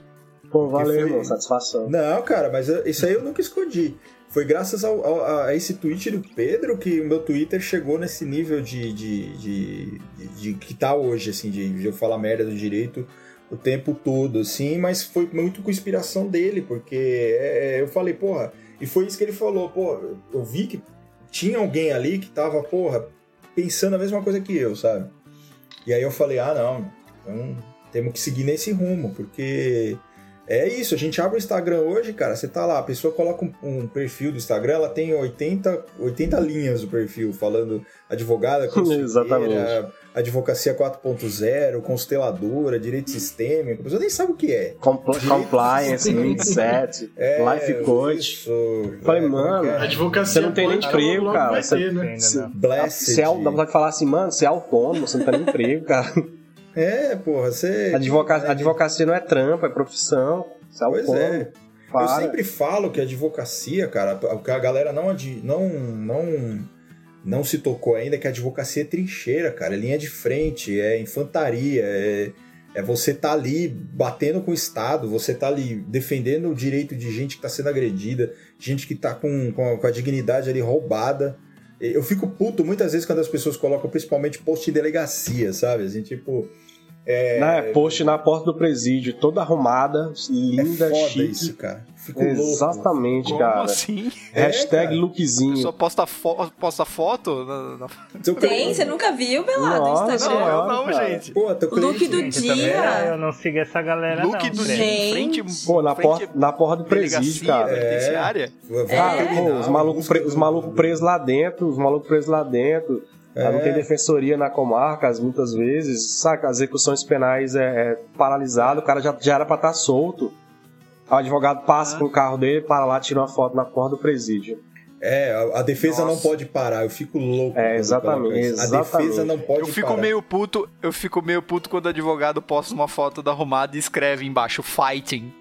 Pô, valeu, foi... satisfação. Não, cara, mas isso aí eu nunca escondi. Foi graças ao, ao, a esse tweet do Pedro que o meu Twitter chegou nesse nível de, de, de, de, de que tá hoje, assim, de, de eu falar merda do direito o tempo todo, assim, mas foi muito com inspiração dele, porque é, eu falei, porra, e foi isso que ele falou, pô, eu vi que tinha alguém ali que tava, porra, pensando a mesma coisa que eu, sabe? E aí eu falei, ah, não, então temos que seguir nesse rumo, porque é isso, a gente abre o Instagram hoje, cara, você tá lá, a pessoa coloca um, um perfil do Instagram, ela tem 80, 80 linhas do perfil, falando advogada, Exatamente. Advocacia 4.0, consteladora, direito sistêmico, a pessoa nem sabe o que é. Compl direito compliance, mindset, é, life coach. Isso, Falei, é, mano, é? advocacia você não tem nem emprego, cara. Você, ter, né? você, você é, dá vontade de falar assim, mano, você é autônomo, você não tem nem emprego, cara. É, porra, você. Advocacia, advocacia não é trampo, é profissão. Você é pois é. Para. Eu sempre falo que a advocacia, cara, a galera não, não, não, não se tocou ainda é que a advocacia é trincheira, cara. É linha de frente, é infantaria, é, é você tá ali batendo com o Estado, você tá ali defendendo o direito de gente que tá sendo agredida, gente que tá com, com, a, com a dignidade ali roubada. Eu fico puto muitas vezes quando as pessoas colocam principalmente post em delegacia, sabe? Assim, tipo, é... Na, post na porta do presídio, toda arrumada, linda, é foda chique. isso, cara. Fico Exatamente, louco. cara. Como assim? Hashtag é, lookzinho. Só posta, fo posta foto? Na, na... Tem, você nunca viu, Belado, no Instagram? Não, não, não gente. Pô, tô Look do gente, dia. Eu não sigo essa galera, Look não. do dia. Frente, pô, na, porta, na porta do presídio, cara. É. É. Cara, pô, os malucos pre, maluco presos lá dentro, os malucos presos lá dentro. É. Não tem defensoria na comarca, muitas vezes, saca? As execuções penais é, é paralisado, o cara já, já era pra estar tá solto. O advogado passa ah. com o carro dele, para lá, tira uma foto na porta do presídio. É, a, a defesa Nossa. não pode parar, eu fico louco. É, exatamente, exatamente. A defesa não pode eu fico parar. meio puto, eu fico meio puto quando o advogado posta uma foto da arrumada e escreve embaixo fighting.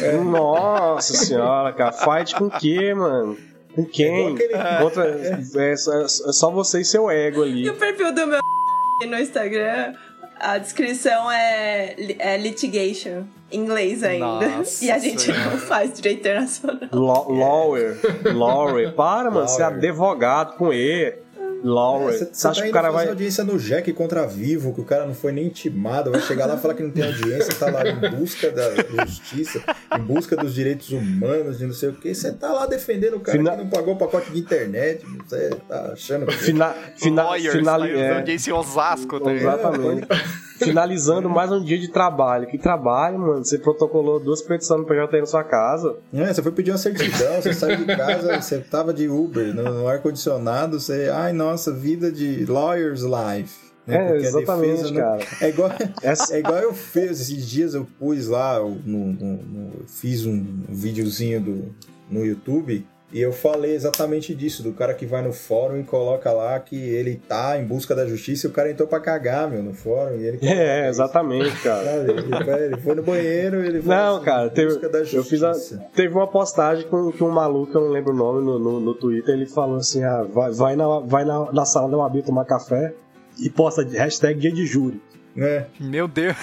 É. Nossa senhora, cara, fight com o quê, mano? Com quem? É Contra, é, é, só você e seu ego ali. E o perfil do meu no Instagram, a descrição é, é litigation, em inglês ainda. Nossa e a gente não faz direito internacional. Law, lawyer, lawyer. Para, mano, você é advogado com E. Laura, é, você acha tá que o cara vai. audiência no Jack contra Vivo, que o cara não foi nem intimado, vai chegar lá e falar que não tem audiência, tá lá em busca da justiça, em busca dos direitos humanos, de não sei o que. Você tá lá defendendo o cara Fina... que não pagou o pacote de internet, você tá achando que. Fina... Fina... Lawyers, Final... é. audiência em Osasco, tá Exatamente. Finalizando mais um dia de trabalho. Que trabalho, mano. Você protocolou duas petições no PJ na sua casa. É, você foi pedir uma certidão, você saiu de casa, você tava de Uber no, no ar-condicionado, você. Ai, nossa, vida de lawyer's life. Né? É, Porque exatamente, cara. É igual, é igual eu fiz esses dias, eu pus lá, no, no, no... fiz um videozinho do, no YouTube e eu falei exatamente disso, do cara que vai no fórum e coloca lá que ele tá em busca da justiça e o cara entrou pra cagar, meu, no fórum. E ele é, exatamente, cara. Ele foi, no banheiro ele foi Não, assim, cara, teve, eu fiz a, teve uma postagem com, com um maluco, eu não lembro o nome, no, no, no Twitter, ele falou assim, ah, vai, vai, na, vai na, na sala da UAB tomar café e posta hashtag dia de júri. É. Meu Deus.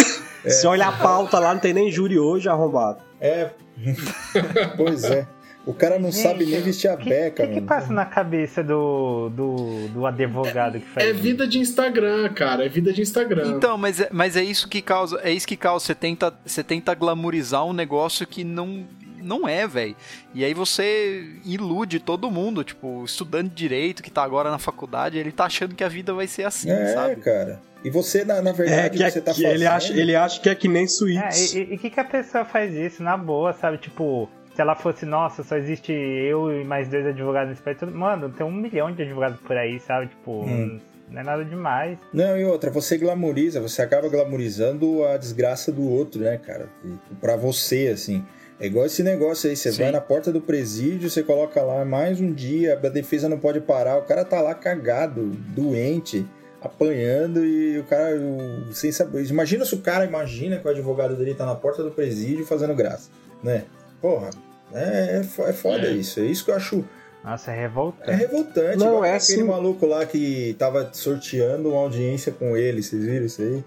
É. Se olha a pauta lá, não tem nem júri hoje arrombado. É. pois é. O cara não Gente, sabe nem vestir a beca, O que, que, passa na cabeça do, do, do advogado que faz É vida de Instagram, cara. É vida de Instagram. Então, mas é, mas é isso que causa. É isso que causa. Você tenta, você tenta glamorizar um negócio que não. Não é, velho. E aí você ilude todo mundo, tipo, estudante de direito que tá agora na faculdade, ele tá achando que a vida vai ser assim, é, sabe? É, cara. E você, na, na verdade, é, que, você tá que fazendo... Ele acha, ele acha que é que nem suíte. É, e o que, que a pessoa faz isso na boa, sabe? Tipo, se ela fosse, nossa, só existe eu e mais dois advogados nesse país, mano, tem um milhão de advogados por aí, sabe? Tipo, hum. não é nada demais. Não, e outra, você glamoriza, você acaba glamorizando a desgraça do outro, né, cara? Pra você, assim. É igual esse negócio aí, você Sim. vai na porta do presídio, você coloca lá mais um dia, a defesa não pode parar, o cara tá lá cagado, doente apanhando e o cara, o, sem saber. Imagina se o cara imagina que o advogado dele tá na porta do presídio fazendo graça, né? Porra, é, é, é foda é. isso. É isso que eu acho. Nossa, é revoltante. É revoltante. Não, é aquele assim... maluco lá que tava sorteando uma audiência com ele, vocês viram isso aí?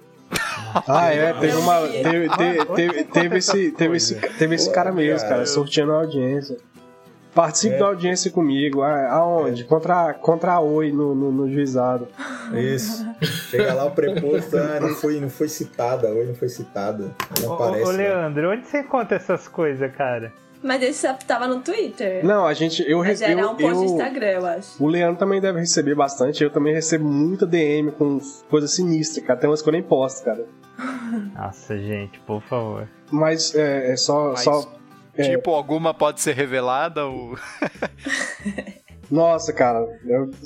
Ah, é, teve uma. Teve, teve, teve, teve esse, teve, esse, teve esse cara mesmo, cara, sorteando a audiência. Participe é. da audiência comigo. Aonde? É. Contra, contra a Oi no, no, no, juizado. Isso. Chega lá o preposto, ah, não foi, não foi citada, Oi não foi citada. Não ô, aparece. Ô, Leandro, onde você conta essas coisas, cara? Mas esse tava no Twitter. Não, a gente. Eu recebi. um post eu, Instagram, eu acho. O Leandro também deve receber bastante. Eu também recebo muita DM com coisa sinistra, cara. Tem umas que eu nem posto, cara. Nossa, gente, por favor. Mas é, é só, Mas... só é. Tipo, alguma pode ser revelada ou. Nossa, cara,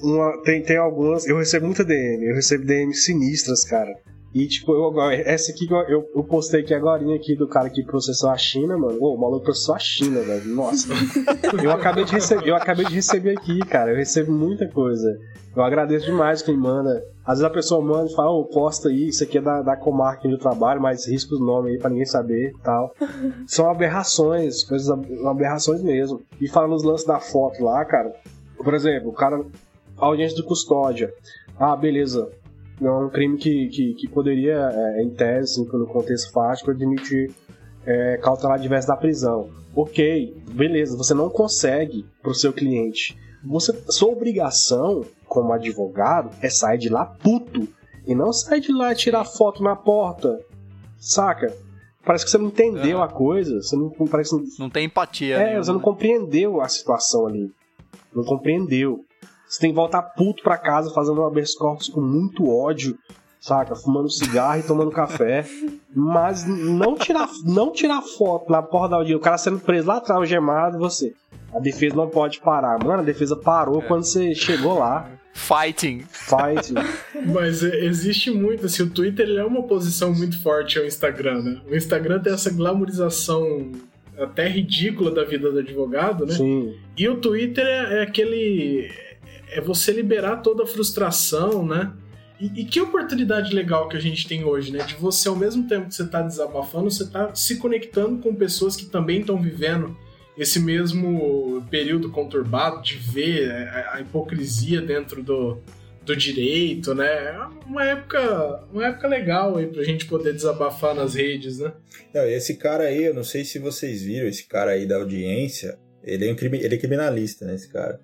uma, tem, tem algumas. Eu recebo muita DM, eu recebo DM sinistras, cara. E, tipo, eu, essa aqui eu, eu postei aqui agora aqui do cara que processou a China, mano. Ô, o maluco processou a China, velho. Nossa. eu, acabei de receber, eu acabei de receber aqui, cara. Eu recebo muita coisa. Eu agradeço demais quem manda. Às vezes a pessoa manda e fala, ô, oh, posta aí, isso aqui é da, da comarca onde eu trabalho, mas risca os nomes aí pra ninguém saber e tal. São aberrações, coisas aberrações mesmo. E falando os lances da foto lá, cara. Por exemplo, o cara. Audiência de custódia. Ah, beleza é um crime que, que, que poderia, é, em tese, no contexto fático, admitir é, cautelar diverso da prisão. Ok, beleza, você não consegue para o seu cliente. Você, sua obrigação como advogado é sair de lá puto e não sair de lá e tirar foto na porta, saca? Parece que você não entendeu uhum. a coisa, você não parece não tem empatia. É, nenhuma. você não compreendeu a situação ali, não compreendeu. Você tem que voltar puto pra casa fazendo um habeas corpus com muito ódio, saca? Fumando cigarro e tomando café. Mas não tirar, não tirar foto na porra da audiência. O cara sendo preso lá atrás, gemado, você. A defesa não pode parar. Mano, a defesa parou é. quando você chegou lá. Fighting. Fighting. Mas existe muito, assim, o Twitter ele é uma oposição muito forte ao Instagram, né? O Instagram tem essa glamorização até ridícula da vida do advogado, né? Sim. E o Twitter é, é aquele é você liberar toda a frustração, né? E, e, que oportunidade legal que a gente tem hoje, né? De você, ao mesmo tempo que você está desabafando, você está se conectando com pessoas que também estão vivendo esse mesmo período conturbado de ver a, a hipocrisia dentro do, do direito, né? É uma época, uma época legal aí pra gente poder desabafar nas redes, né? Não, esse cara aí, eu não sei se vocês viram, esse cara aí da audiência, ele é, um ele é criminalista, né? Esse cara.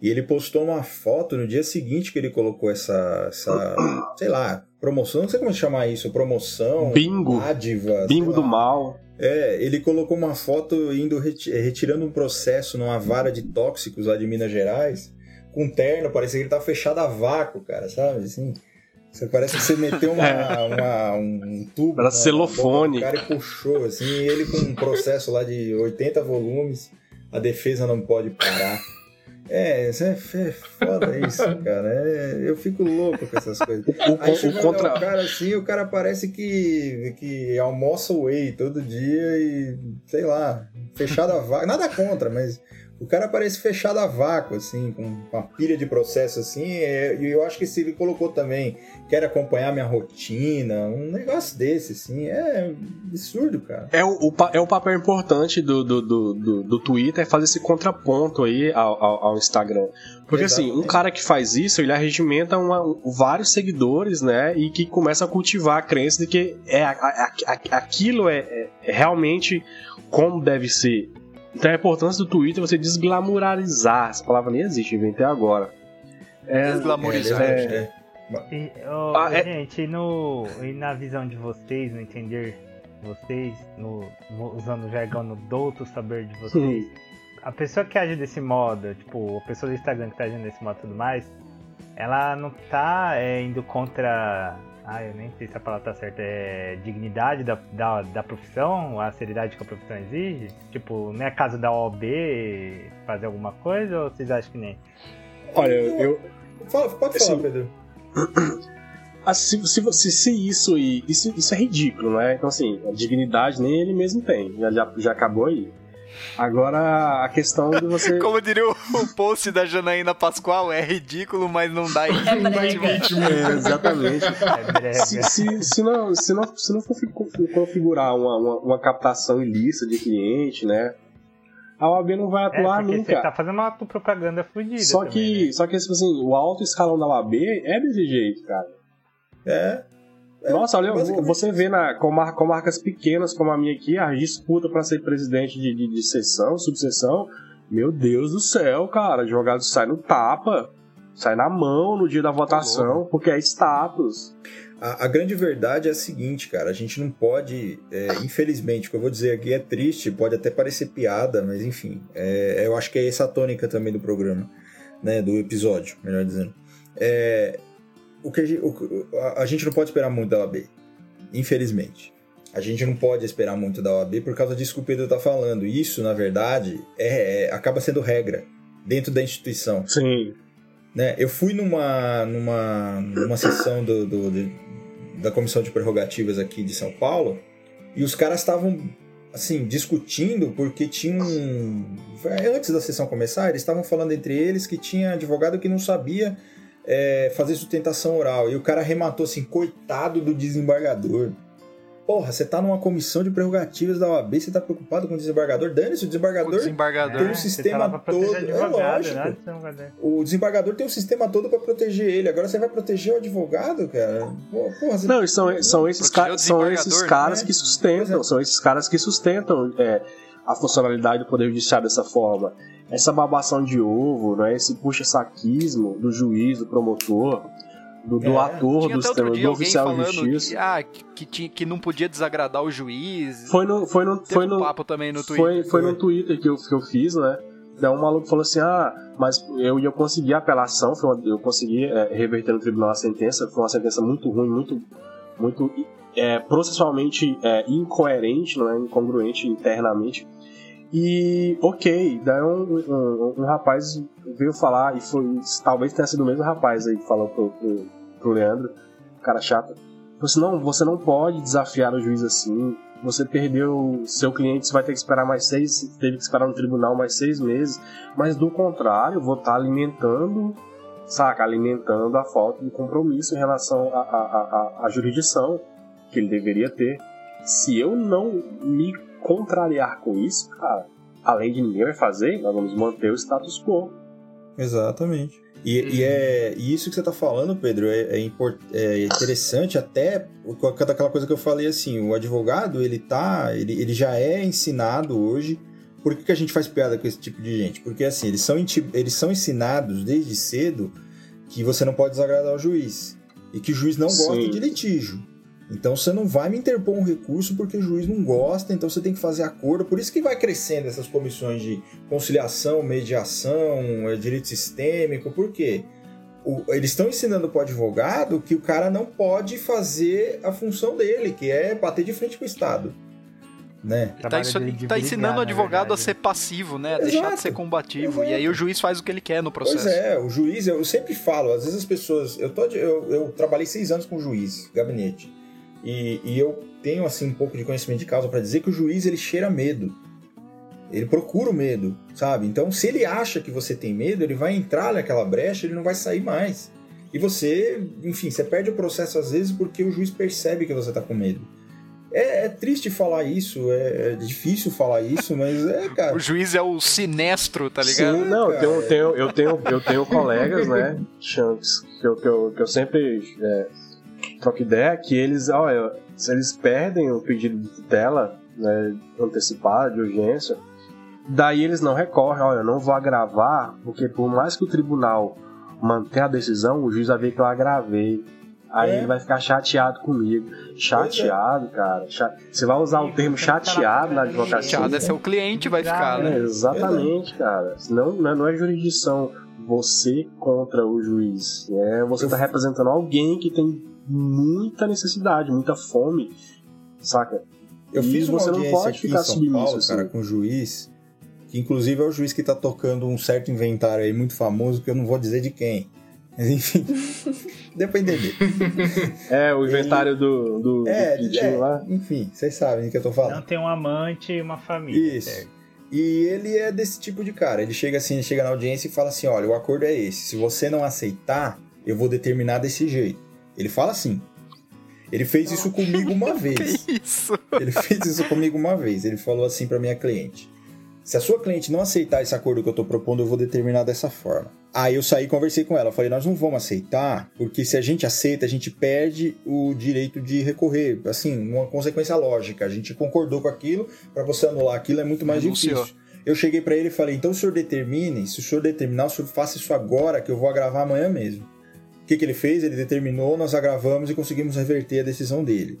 E ele postou uma foto no dia seguinte que ele colocou essa, essa sei lá, promoção, não sei como chamar isso, promoção, bingo, dádiva, bingo do mal. É, ele colocou uma foto indo retirando um processo numa vara de tóxicos lá de Minas Gerais, com terno, parecia que ele tá fechado a vácuo, cara, sabe? Assim, você parece que você meteu uma, é. uma um tubo. Para celofone. O cara e puxou, assim, e ele com um processo lá de 80 volumes, a defesa não pode parar. É, isso é, foda isso, cara. É, eu fico louco com essas coisas. O, Aí contra... o cara assim, o cara parece que, que almoça whey todo dia e, sei lá, fechado a vaga. Nada contra, mas o cara parece fechado a vácuo, assim, com uma pilha de processo, assim, é, e eu acho que se ele colocou também, quer acompanhar minha rotina, um negócio desse, assim, é absurdo, cara. É o, o é o papel importante do, do, do, do, do Twitter, é fazer esse contraponto aí ao, ao, ao Instagram. Porque, Exatamente. assim, um cara que faz isso, ele arregimenta uma, vários seguidores, né, e que começa a cultivar a crença de que é, a, a, a, aquilo é, é realmente como deve ser então a importância do Twitter é você desglamorizar. Essa palavra nem existe, inventei agora. É, desglamorizar. É, é, e, oh, ah, é... Gente, no, e na visão de vocês, no entender vocês, no, usando o jargão no douto saber de vocês, hum. a pessoa que age desse modo, tipo, a pessoa do Instagram que tá agindo desse modo e tudo mais, ela não tá é, indo contra ah, eu nem sei se a palavra tá certa, é dignidade da, da, da profissão, a seriedade que a profissão exige? Tipo, não é caso da OAB fazer alguma coisa ou vocês acham que nem? Olha, eu. Fala, pode falar, assim, Pedro. Assim, se, se, se isso, isso isso é ridículo, né? Então assim, a dignidade nem ele mesmo tem, já, já, já acabou aí. Agora, a questão de você. Como diria o, o post da Janaína Pascoal, é ridículo, mas não dá impeachment. É, exatamente. É se, se, se, não, se, não, se não for configurar uma, uma, uma captação ilícita de cliente, né? a OAB não vai atuar é, nunca. Você tá fazendo uma propaganda fodida. Só também, que, né? só que tipo assim, o alto escalão da OAB é desse jeito, cara. É. é Nossa, olha, você vê na, com, mar, com, marcas pequenas como a minha aqui, a disputa para ser presidente de, de, de sessão, subseção. Meu Deus do céu, cara, advogado sai no tapa, sai na mão no dia da votação, tá porque é status. A, a, grande verdade é a seguinte, cara, a gente não pode, é, infelizmente, o que eu vou dizer aqui é triste, pode até parecer piada, mas enfim, é, eu acho que é essa a tônica também do programa, né, do episódio, melhor dizendo. É, o que a gente, o, a, a gente não pode esperar muito da OAB, infelizmente. A gente não pode esperar muito da OAB por causa disso que o Pedro está falando. Isso, na verdade, é, é, acaba sendo regra dentro da instituição. Sim. Né? Eu fui numa, numa, numa sessão do, do, da Comissão de Prerrogativas aqui de São Paulo e os caras estavam assim discutindo porque tinham antes da sessão começar eles estavam falando entre eles que tinha advogado que não sabia é, fazer sustentação oral e o cara arrematou assim coitado do desembargador Porra, você tá numa comissão de prerrogativas da OAB, você tá preocupado com o desembargador? Dane-se, o desembargador, o desembargador tem um é, sistema tá todo. É lógico. Né? O desembargador tem um sistema todo para proteger ele. Agora você vai proteger o advogado, cara? Porra, você... Não, são, são esses, ca são esses caras né? que sustentam, é. são esses caras que sustentam é, a funcionalidade do Poder Judiciário dessa forma. Essa babação de ovo, né, esse puxa-saquismo do juiz, do promotor do, do é. ator, do, sistema, do oficial de justiça. Que, ah, que, que, que, não podia desagradar o juiz. Foi no, foi no, foi no, um papo também no Twitter. Foi, foi no Twitter que eu, que eu fiz, né? Daí um maluco falou assim: ah, mas eu ia conseguir a apelação, uma, eu consegui é, reverter no tribunal a sentença, foi uma sentença muito ruim, muito, muito é, processualmente é, incoerente, não é incongruente internamente. E ok, daí um, um, um, rapaz veio falar, e foi talvez tenha sido o mesmo rapaz aí que falou pro, pro, pro Leandro, cara chato. Falou assim, não, você não pode desafiar o juiz assim. Você perdeu seu cliente, você vai ter que esperar mais seis, teve que esperar no tribunal mais seis meses. Mas do contrário, vou estar tá alimentando, saca, alimentando a falta de compromisso em relação à jurisdição que ele deveria ter. Se eu não me contrariar com isso, cara, além de ninguém vai fazer, nós vamos manter o status quo. Exatamente. E, e, é, e isso que você está falando, Pedro, é, é, import, é, interessante até aquela coisa que eu falei assim, o advogado, ele tá, ele, ele já é ensinado hoje. Por que, que a gente faz piada com esse tipo de gente? Porque assim, eles são, eles são ensinados desde cedo que você não pode desagradar o juiz. E que o juiz não gosta Sim. de litígio. Então você não vai me interpor um recurso porque o juiz não gosta, então você tem que fazer acordo. Por isso que vai crescendo essas comissões de conciliação, mediação, é, direito sistêmico. Por quê? O, eles estão ensinando para o advogado que o cara não pode fazer a função dele, que é bater de frente com o Estado. Né? Tá, isso, tá ensinando o advogado a ser passivo, né? A Exato. deixar de ser combativo. Exato. E aí o juiz faz o que ele quer no processo. Pois é, o juiz, eu sempre falo, às vezes as pessoas. Eu, tô, eu, eu trabalhei seis anos com juiz, gabinete. E, e eu tenho assim um pouco de conhecimento de causa para dizer que o juiz ele cheira medo. Ele procura o medo, sabe? Então, se ele acha que você tem medo, ele vai entrar naquela brecha, ele não vai sair mais. E você, enfim, você perde o processo às vezes porque o juiz percebe que você tá com medo. É, é, triste falar isso, é, é, difícil falar isso, mas é, cara. O juiz é o sinestro, tá ligado? Sim, não, eu tenho, tenho, eu, tenho, eu tenho colegas, né, Shanks, que eu, que eu, que eu sempre é, troca ideia que eles, olha, se eles perdem o pedido de tutela né, antecipada, de urgência, daí eles não recorrem, olha, eu não vou agravar, porque por mais que o tribunal mantenha a decisão, o juiz vai ver que eu agravei. Aí é. ele vai ficar chateado comigo. Chateado, é. cara. Você vai usar o termo chateado na advocacia. Chateado é seu cliente, vai ficar, né? É, exatamente, cara. Não, não é jurisdição você contra o juiz. É, você está representando alguém que tem muita necessidade, muita fome, saca? Eu e fiz uma você audiência não pode aqui ficar em São Paulo, assim. cara, com o juiz, que inclusive é o juiz que tá tocando um certo inventário aí muito famoso, que eu não vou dizer de quem. Mas enfim, deu pra entender. É, o inventário Ele... do, do, é, do é, lá. Enfim, vocês sabem do que eu tô falando. Não tem um amante e uma família. Isso. E ele é desse tipo de cara. Ele chega assim, ele chega na audiência e fala assim: olha, o acordo é esse. Se você não aceitar, eu vou determinar desse jeito. Ele fala assim. Ele fez isso comigo uma vez. Isso? Ele fez isso comigo uma vez. Ele falou assim para minha cliente: se a sua cliente não aceitar esse acordo que eu tô propondo, eu vou determinar dessa forma. Aí eu saí e conversei com ela. Falei, nós não vamos aceitar, porque se a gente aceita, a gente perde o direito de recorrer. Assim, uma consequência lógica. A gente concordou com aquilo, para você anular aquilo é muito mais Renunciou. difícil. Eu cheguei para ele e falei, então o senhor determine, se o senhor determinar, o senhor faça isso agora, que eu vou agravar amanhã mesmo. O que, que ele fez? Ele determinou, nós agravamos e conseguimos reverter a decisão dele.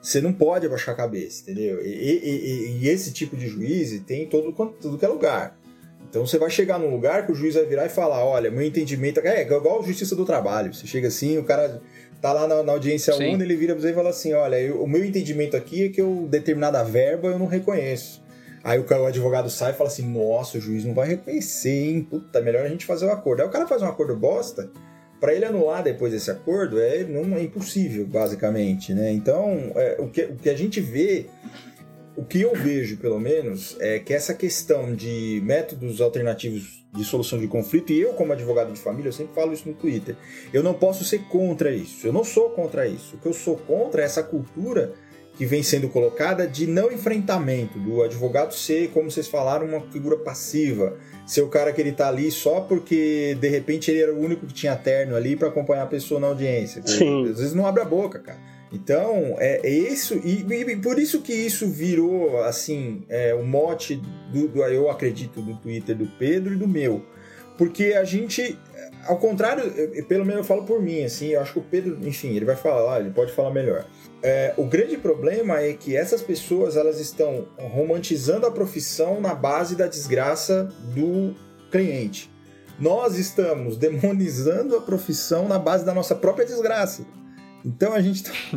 Você não pode abaixar a cabeça, entendeu? E, e- e- e esse tipo de juiz tem em todo, tudo que é lugar. Então você vai chegar num lugar que o juiz vai virar e falar: olha, meu entendimento. É igual a justiça do trabalho. Você chega assim, o cara tá lá na, na audiência Sim. 1, ele vira pra você e fala assim: olha, eu- o meu entendimento aqui é que eu determinada verba eu não reconheço. Aí o, o advogado sai e fala assim: nossa, o juiz não vai reconhecer, hein? Puta, melhor a gente fazer o acordo. Aí o cara faz um acordo bosta. Pra ele anular depois desse acordo é, não, é impossível, basicamente, né? Então, é, o, que, o que a gente vê, o que eu vejo, pelo menos, é que essa questão de métodos alternativos de solução de conflito, e eu, como advogado de família, eu sempre falo isso no Twitter, eu não posso ser contra isso, eu não sou contra isso. O que eu sou contra é essa cultura que vem sendo colocada de não enfrentamento, do advogado ser, como vocês falaram, uma figura passiva, ser o cara que ele tá ali só porque de repente ele era o único que tinha terno ali para acompanhar a pessoa na audiência. Sim. Às vezes não abre a boca, cara. Então, é, é isso, e, e por isso que isso virou, assim, é, o mote, do, do- eu acredito, do Twitter do Pedro e do meu. Porque a gente, ao contrário, pelo menos eu falo por mim, assim, eu acho que o Pedro, enfim, ele vai falar, ele pode falar melhor. É, o grande problema é que essas pessoas, elas estão romantizando a profissão na base da desgraça do cliente. Nós estamos demonizando a profissão na base da nossa própria desgraça. Então a gente tá,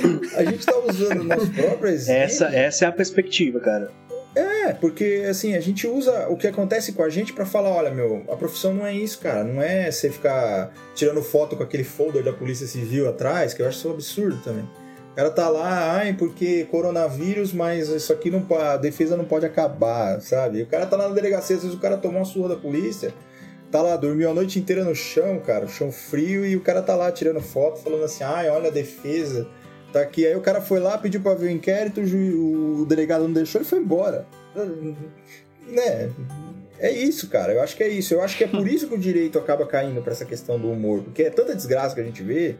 a gente tá usando o nosso próprio exemplo. Essa, essa é a perspectiva, cara. É, porque assim, a gente usa o que acontece com a gente pra falar, olha, meu, a profissão não é isso, cara. Não é você ficar tirando foto com aquele folder da Polícia Civil atrás, que eu acho isso um absurdo também. O cara tá lá, ai, porque coronavírus, mas isso aqui não a defesa não pode acabar, sabe? O cara tá lá na delegacia, às vezes o cara tomou uma surra da polícia, tá lá, dormiu a noite inteira no chão, cara, chão frio, e o cara tá lá tirando foto, falando assim, ai, olha a defesa, tá aqui. Aí o cara foi lá, pediu pra ver o inquérito, o, delegado não deixou e foi embora. Né? É isso, cara. Eu acho que é isso. Eu acho que é por isso que o direito acaba caindo pra essa questão do humor, porque é tanta desgraça que a gente vê.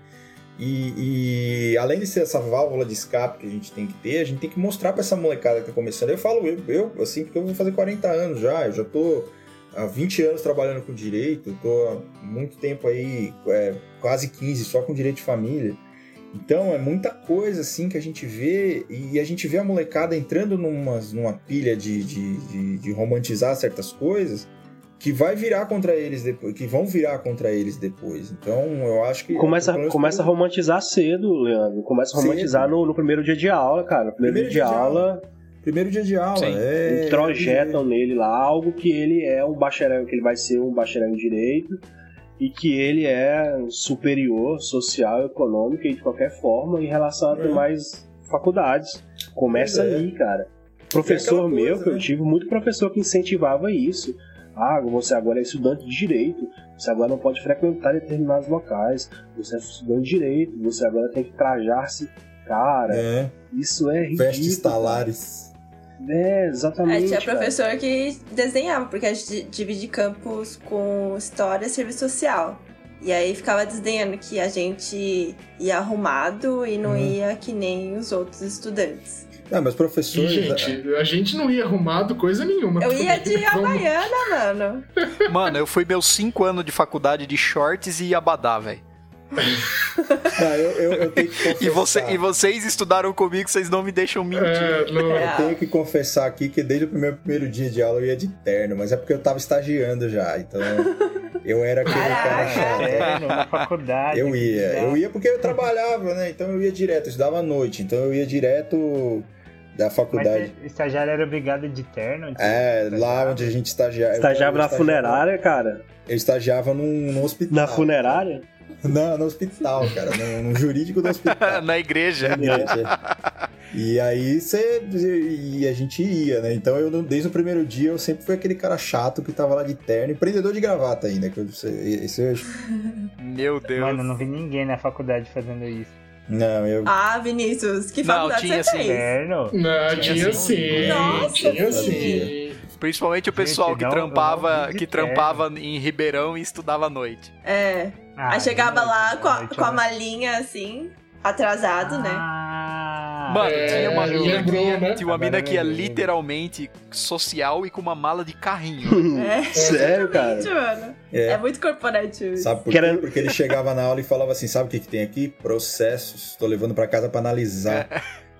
E, e além de ser essa válvula de escape que a gente tem que ter, a gente tem que mostrar pra essa molecada que tá começando. Eu falo eu, eu, assim, porque eu vou fazer 40 anos já, eu já tô há 20 anos trabalhando com direito, tô há muito tempo aí, é, quase 15 só com direito de família. Então é muita coisa assim que a gente vê e a gente vê a molecada entrando numa, numa pilha de, de, de, de romantizar certas coisas que vai virar contra eles depois, que vão virar contra eles depois. Então eu acho que Começa, começa a romantizar cedo, Leandro. Começa a romantizar no, no primeiro dia de aula, cara. Primeiro, Primeiro dia de dia de aula, primeiro dia de aula, Sim. é, introjetam nele lá algo que ele é um bacharel, que ele vai ser um bacharel em direito e que ele é superior social, econômica e de qualquer forma em relação às É. demais faculdades. Começa é. ali, cara. Professor meu, coisa, que eu né? tive muito professor que incentivava isso. Ah, você agora é estudante de direito, você agora não pode frequentar determinados locais, você é estudante de direito, você agora tem que trajar-se. Cara, é, isso é ridículo. vestes talares. É, É, exatamente. tinha cara. professor que desenhava, porque a gente divide campus com história e serviço social. E aí ficava desdenhando que a gente ia arrumado e não Uhum. ia que nem os outros estudantes. Não, mas professores. gente, a gente não ia arrumado coisa nenhuma. Eu ia de Vamos- Havaiana, mano. Mano, eu fui meus cinco anos de faculdade de shorts e abadá, velho. Ah, eu, eu, eu tenho que confessar. E, você, e vocês estudaram comigo, vocês não me deixam mentir. É, não, É. Eu tenho que confessar aqui que desde o primeiro, primeiro dia de aula eu ia de terno, mas é porque eu tava estagiando já, então eu era aquele cara chato. Terno, na faculdade. Eu ia, eu ia porque eu trabalhava, né? Então eu ia direto, eu estudava à noite, então eu ia direto da Mas faculdade. o estagiário era obrigado de terno? de É, lá estagiário? onde a gente estagiava. Estagiava na funerária, cara. Eu estagiava num, num hospital. Na funerária? Não, no hospital, cara. No, no jurídico do hospital. Na igreja. Na igreja. E aí você. E a gente ia, né? Então eu, desde o primeiro dia, eu sempre fui aquele cara chato que tava lá de terno, empreendedor de gravata ainda. Que eu, esse eu... Meu Deus. Mano, não vi ninguém na faculdade fazendo isso. Não, eu. Ah, Vinícius, que faculdade não, tinha você sim. fez? Terno? Não, tinha sim. Nossa, tinha sim. sim. Principalmente o pessoal Gente, que não- trampava, não que terno. trampava em Ribeirão e estudava à noite. É. Ah, Aí chegava lá com a, com a né? malinha assim, atrasado, né? Ah, Mano, É, tinha uma mina lembrou, que ia, né? tinha uma mina que lembrei. literalmente social e com uma mala de carrinho. É. Sério, cara? Mano. É. É muito corporativo. isso. Sabe por quê? era- Porque ele chegava na aula e falava assim: sabe o que, que tem aqui? Processos. Tô levando pra casa pra analisar.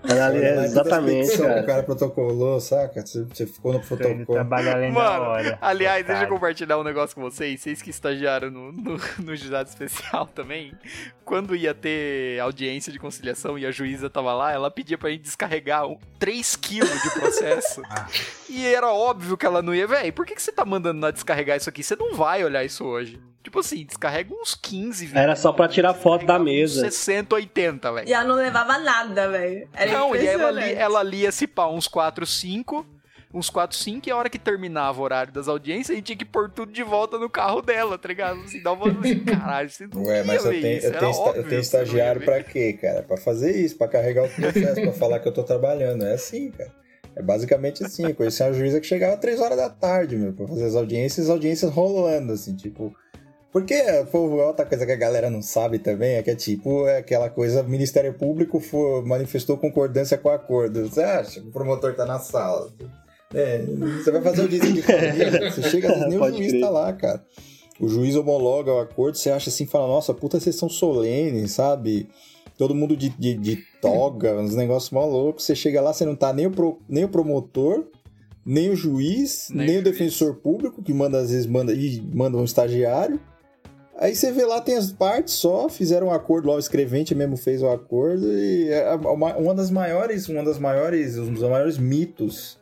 Anali- Olha lá, é, exatamente, toda a petição que O cara. cara protocolou, saca? Você, você ficou no protocolo. trabalha além da Mano, hora. aliás, deixa eu compartilhar um negócio com vocês. Vocês que estagiaram no, no, no juizado especial também. Quando ia ter audiência de conciliação e a juíza tava lá, ela pedia pra gente descarregar um, 3 quilos de processo. e era óbvio que ela não ia. Véi, por que, que você tá mandando ela descarregar isso aqui? Você não vai olhar isso hoje. Tipo assim, descarrega uns 15, 20. Era só pra tirar foto da mesa. 60, 80, velho. E ela não levava nada, velho. Era Não, e ela, li, ela lia se pá uns 4, 5. Uns 4, 5, e a hora que terminava o horário das audiências, a gente tinha que pôr tudo de volta no carro dela, tá ligado? Assim, dá uma assim, caralho, você não Ué, mas ia eu tenho, isso, eu tenho, óbvio eu tenho estagiário pra quê, cara? Pra fazer isso, pra carregar o processo, pra falar que eu tô trabalhando. É assim, cara. É basicamente assim. Eu conheci uma juíza que chegava 3 horas da tarde, meu, pra fazer as audiências, as audiências rolando, assim, tipo. Porque, pô, outra coisa que a galera não sabe também é que é tipo é aquela coisa, o Ministério Público for, manifestou concordância com o acordo. Você acha que o promotor tá na sala? É, você vai fazer audiência de família, você chega, nem o juiz crer. tá lá, cara. O juiz homologa o acordo, você acha assim, fala, nossa, puta sessão solene, sabe? Todo mundo de, de, de toga, uns negócios mó loucos. Você chega lá, você não tá nem o, pro- nem o promotor, nem o juiz, Nem nem, o o juiz. defensor público, que manda, às vezes, manda, e manda um estagiário. Aí você vê lá, tem as partes só, fizeram um acordo lá, o escrevente mesmo fez o acordo, e é uma, uma das maiores, uma das maiores, um dos maiores mitos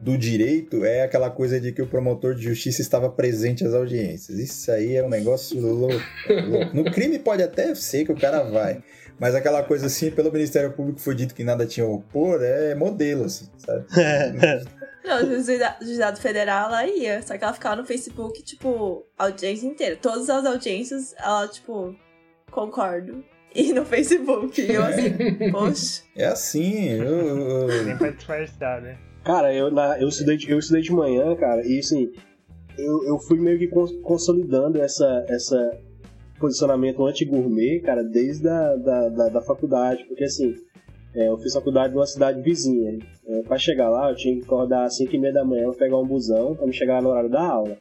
do direito é aquela coisa de que o promotor de justiça estava presente às audiências. Isso aí é um negócio louco. louco. No crime pode até ser que o cara vai, mas aquela coisa assim, pelo Ministério Público foi dito que nada tinha a opor, é modelo, assim, sabe? Não, o juizado, federal, ela ia. Só que ela ficava no Facebook, tipo, a audiência inteira. Todas as audiências, ela, tipo, concordo. E no Facebook. E eu assim, poxa. É assim, eu, Nem pra disfarçar, né? Cara, eu, na, eu, estudei, de- eu estudei de manhã, cara, e assim, eu, eu fui meio que cons- consolidando essa, essa posicionamento anti-gourmet, cara, desde a da, da, da faculdade, porque assim, é, eu fiz faculdade numa cidade vizinha. É, pra chegar lá, eu tinha que acordar às 5 e meia da manhã pegar um busão pra me chegar no horário da aula.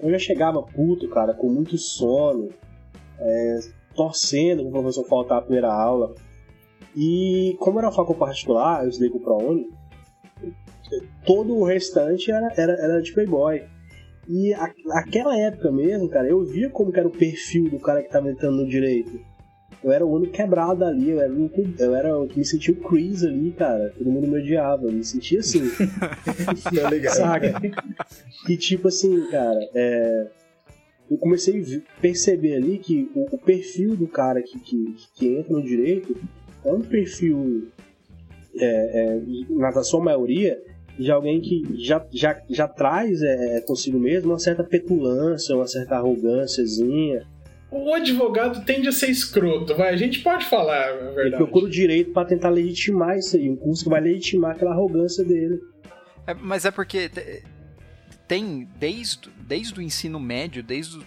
Eu já chegava puto, cara, com muito sono, é, torcendo que o professor faltar a primeira aula. E como era uma faculdade particular, eu estudei com o ProUni, todo o restante era, era, era de Playboy. E a, aquela época mesmo, cara, eu via como era o perfil do cara que tava entrando no direito. Eu era o único quebrado ali, eu era o eu era o que me sentia o Chris ali, cara. Todo mundo me odiava, eu me sentia assim. Tá ligado? Saca? E tipo assim, cara, é, eu comecei a perceber ali que o, o perfil do cara que, que, que entra no direito é um perfil, é, é, na sua maioria, de alguém que já, já, já traz é, consigo mesmo uma certa petulância, uma certa arrogânciazinha. O advogado tende a ser escroto, vai. A gente pode falar a Ele verdade. procura o direito pra tentar legitimar isso aí, um curso que vai legitimar aquela arrogância dele. É, mas é porque te- tem, desde, desde o ensino médio, desde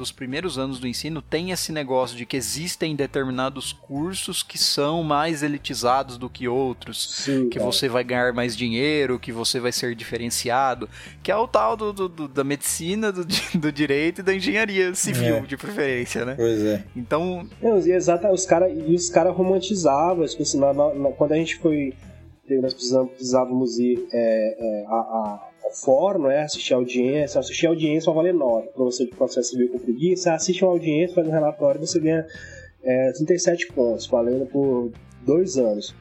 os primeiros anos do ensino, tem esse negócio de que existem determinados cursos que são mais elitizados do que outros. Sim, Que cara. você vai ganhar mais dinheiro, que você vai ser diferenciado, que é o tal do, do- do- da medicina, do, do direito e da engenharia civil, É. de preferência, né? Pois é. Então, Não, e exato, os caras e os cara romantizavam, tipo assim, na- na- quando a gente foi. Nós precisávamos ir é, é, a- a- fórum, né? Assistir a audiência, assistir a audiência vai valer nota. Pra você de processo civil com preguiça, você assiste uma audiência, faz um relatório você ganha é, 37 pontos, valendo por dois anos.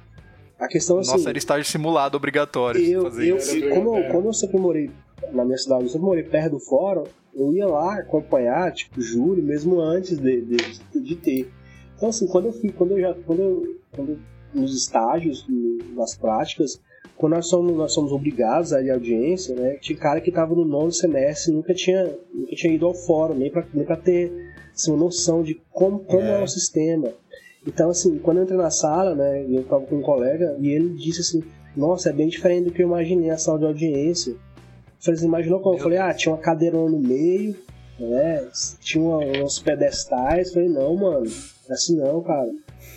A questão assim. nossa, era estágio simulado obrigatório Eu, fazer eu, como, É. como eu sempre morei na minha cidade, eu sempre morei perto do fórum, eu ia lá acompanhar, tipo, júri, mesmo antes de, de, de ter. Então, assim, quando eu fui, quando eu já, quando eu, quando eu nos estágios, nas práticas, quando nós somos, nós somos obrigados a ir à audiência, né? Tinha cara que estava no nono semestre nunca tinha, nunca tinha ido ao fórum, nem para nem ter assim, uma noção de como, como é. é o sistema. Então, assim, quando eu entrei na sala, né, eu estava com um colega e ele disse assim: Nossa, é bem diferente do que eu imaginei a sala de audiência. Eu falei, você imaginou como? Eu falei: Ah, tinha uma cadeirona no meio, né, tinha uns pedestais. Eu falei: Não, mano, é assim não, cara.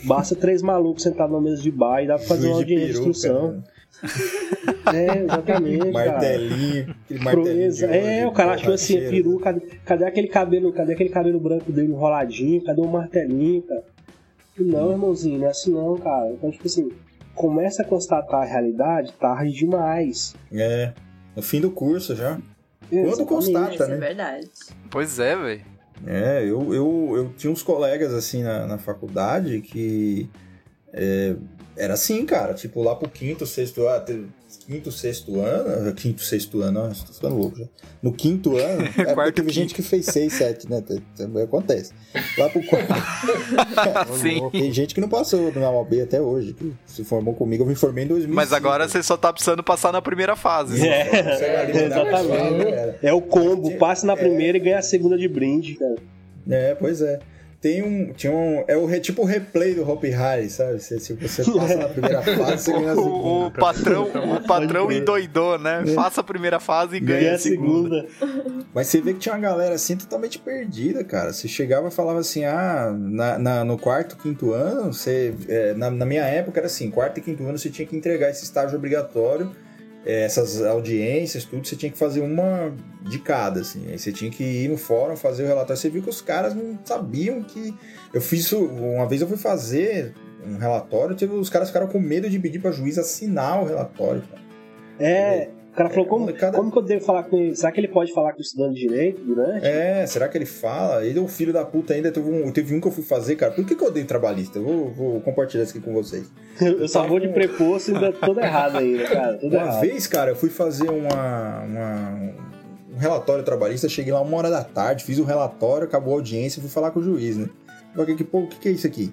Basta três malucos sentados na mesa de bar e dá pra fazer uma audiência de instrução. Né? É, exatamente. martelinho, martelinho. é, o cara achou assim, peru, cadê, cadê, aquele cabelo, cadê aquele cabelo branco dele enroladinho? Cadê o martelinho, cara? Não, irmãozinho, não é assim não, cara. Então, tipo assim, começa a constatar a realidade tarde demais. É, no fim do curso já. Quando constata, né? É verdade. Pois é, velho. É, eu, eu, eu tinha uns colegas assim na, na faculdade que é, era assim, cara. Tipo, lá pro quinto, sexto ano. Quinto, sexto ano. Quinto, sexto ano, nossa, tô ficando louco já. No quinto ano. É porque teve gente que fez seis, sete, né? Também acontece. Lá pro quarto. Sim. Tem gente que não passou na OAB até hoje, que se formou comigo. Eu me formei em 2005. Mas agora você só tá precisando passar na primeira fase. É, é exatamente. É o combo. Passe na primeira é. e ganha a segunda de brinde, cara. É, pois é tem um. Tinha um. É o tipo o replay do Hopi Hari, sabe? Se, se você passa na primeira fase, você ganha a segunda. O, o patrão, o patrão endoidou, né? É. Faça a primeira fase e ganha, ganha a segunda. segunda. Mas você vê que tinha uma galera assim totalmente perdida, cara. Você chegava e falava assim: ah, na, na no quarto, quinto ano, você. É, na, na minha época era assim: quarto e quinto ano você tinha que entregar esse estágio obrigatório essas audiências, tudo, você tinha que fazer uma de cada, assim. Aí você tinha que ir no fórum fazer o relatório. Você viu que os caras não sabiam que. Eu fiz isso. Uma vez eu fui fazer um relatório, os caras ficaram com medo de pedir pra juiz assinar o relatório, cara. É. O cara falou, como, cada... como que eu devo falar com ele? Será que ele pode falar com o estudante de direito durante? É, será que ele fala? Ele é um filho da puta ainda. Teve um, teve um que eu fui fazer, cara. Por que, que eu odeio trabalhista? Eu vou, vou compartilhar isso aqui com vocês. Eu, eu só vou de preposto e ainda tudo errado ainda, cara. Tudo uma errado. vez, cara, eu fui fazer uma, uma, um relatório trabalhista. Cheguei lá uma hora da tarde, fiz o um relatório, acabou a audiência fui falar com o juiz, né? Falei, pô, o que, que é isso aqui?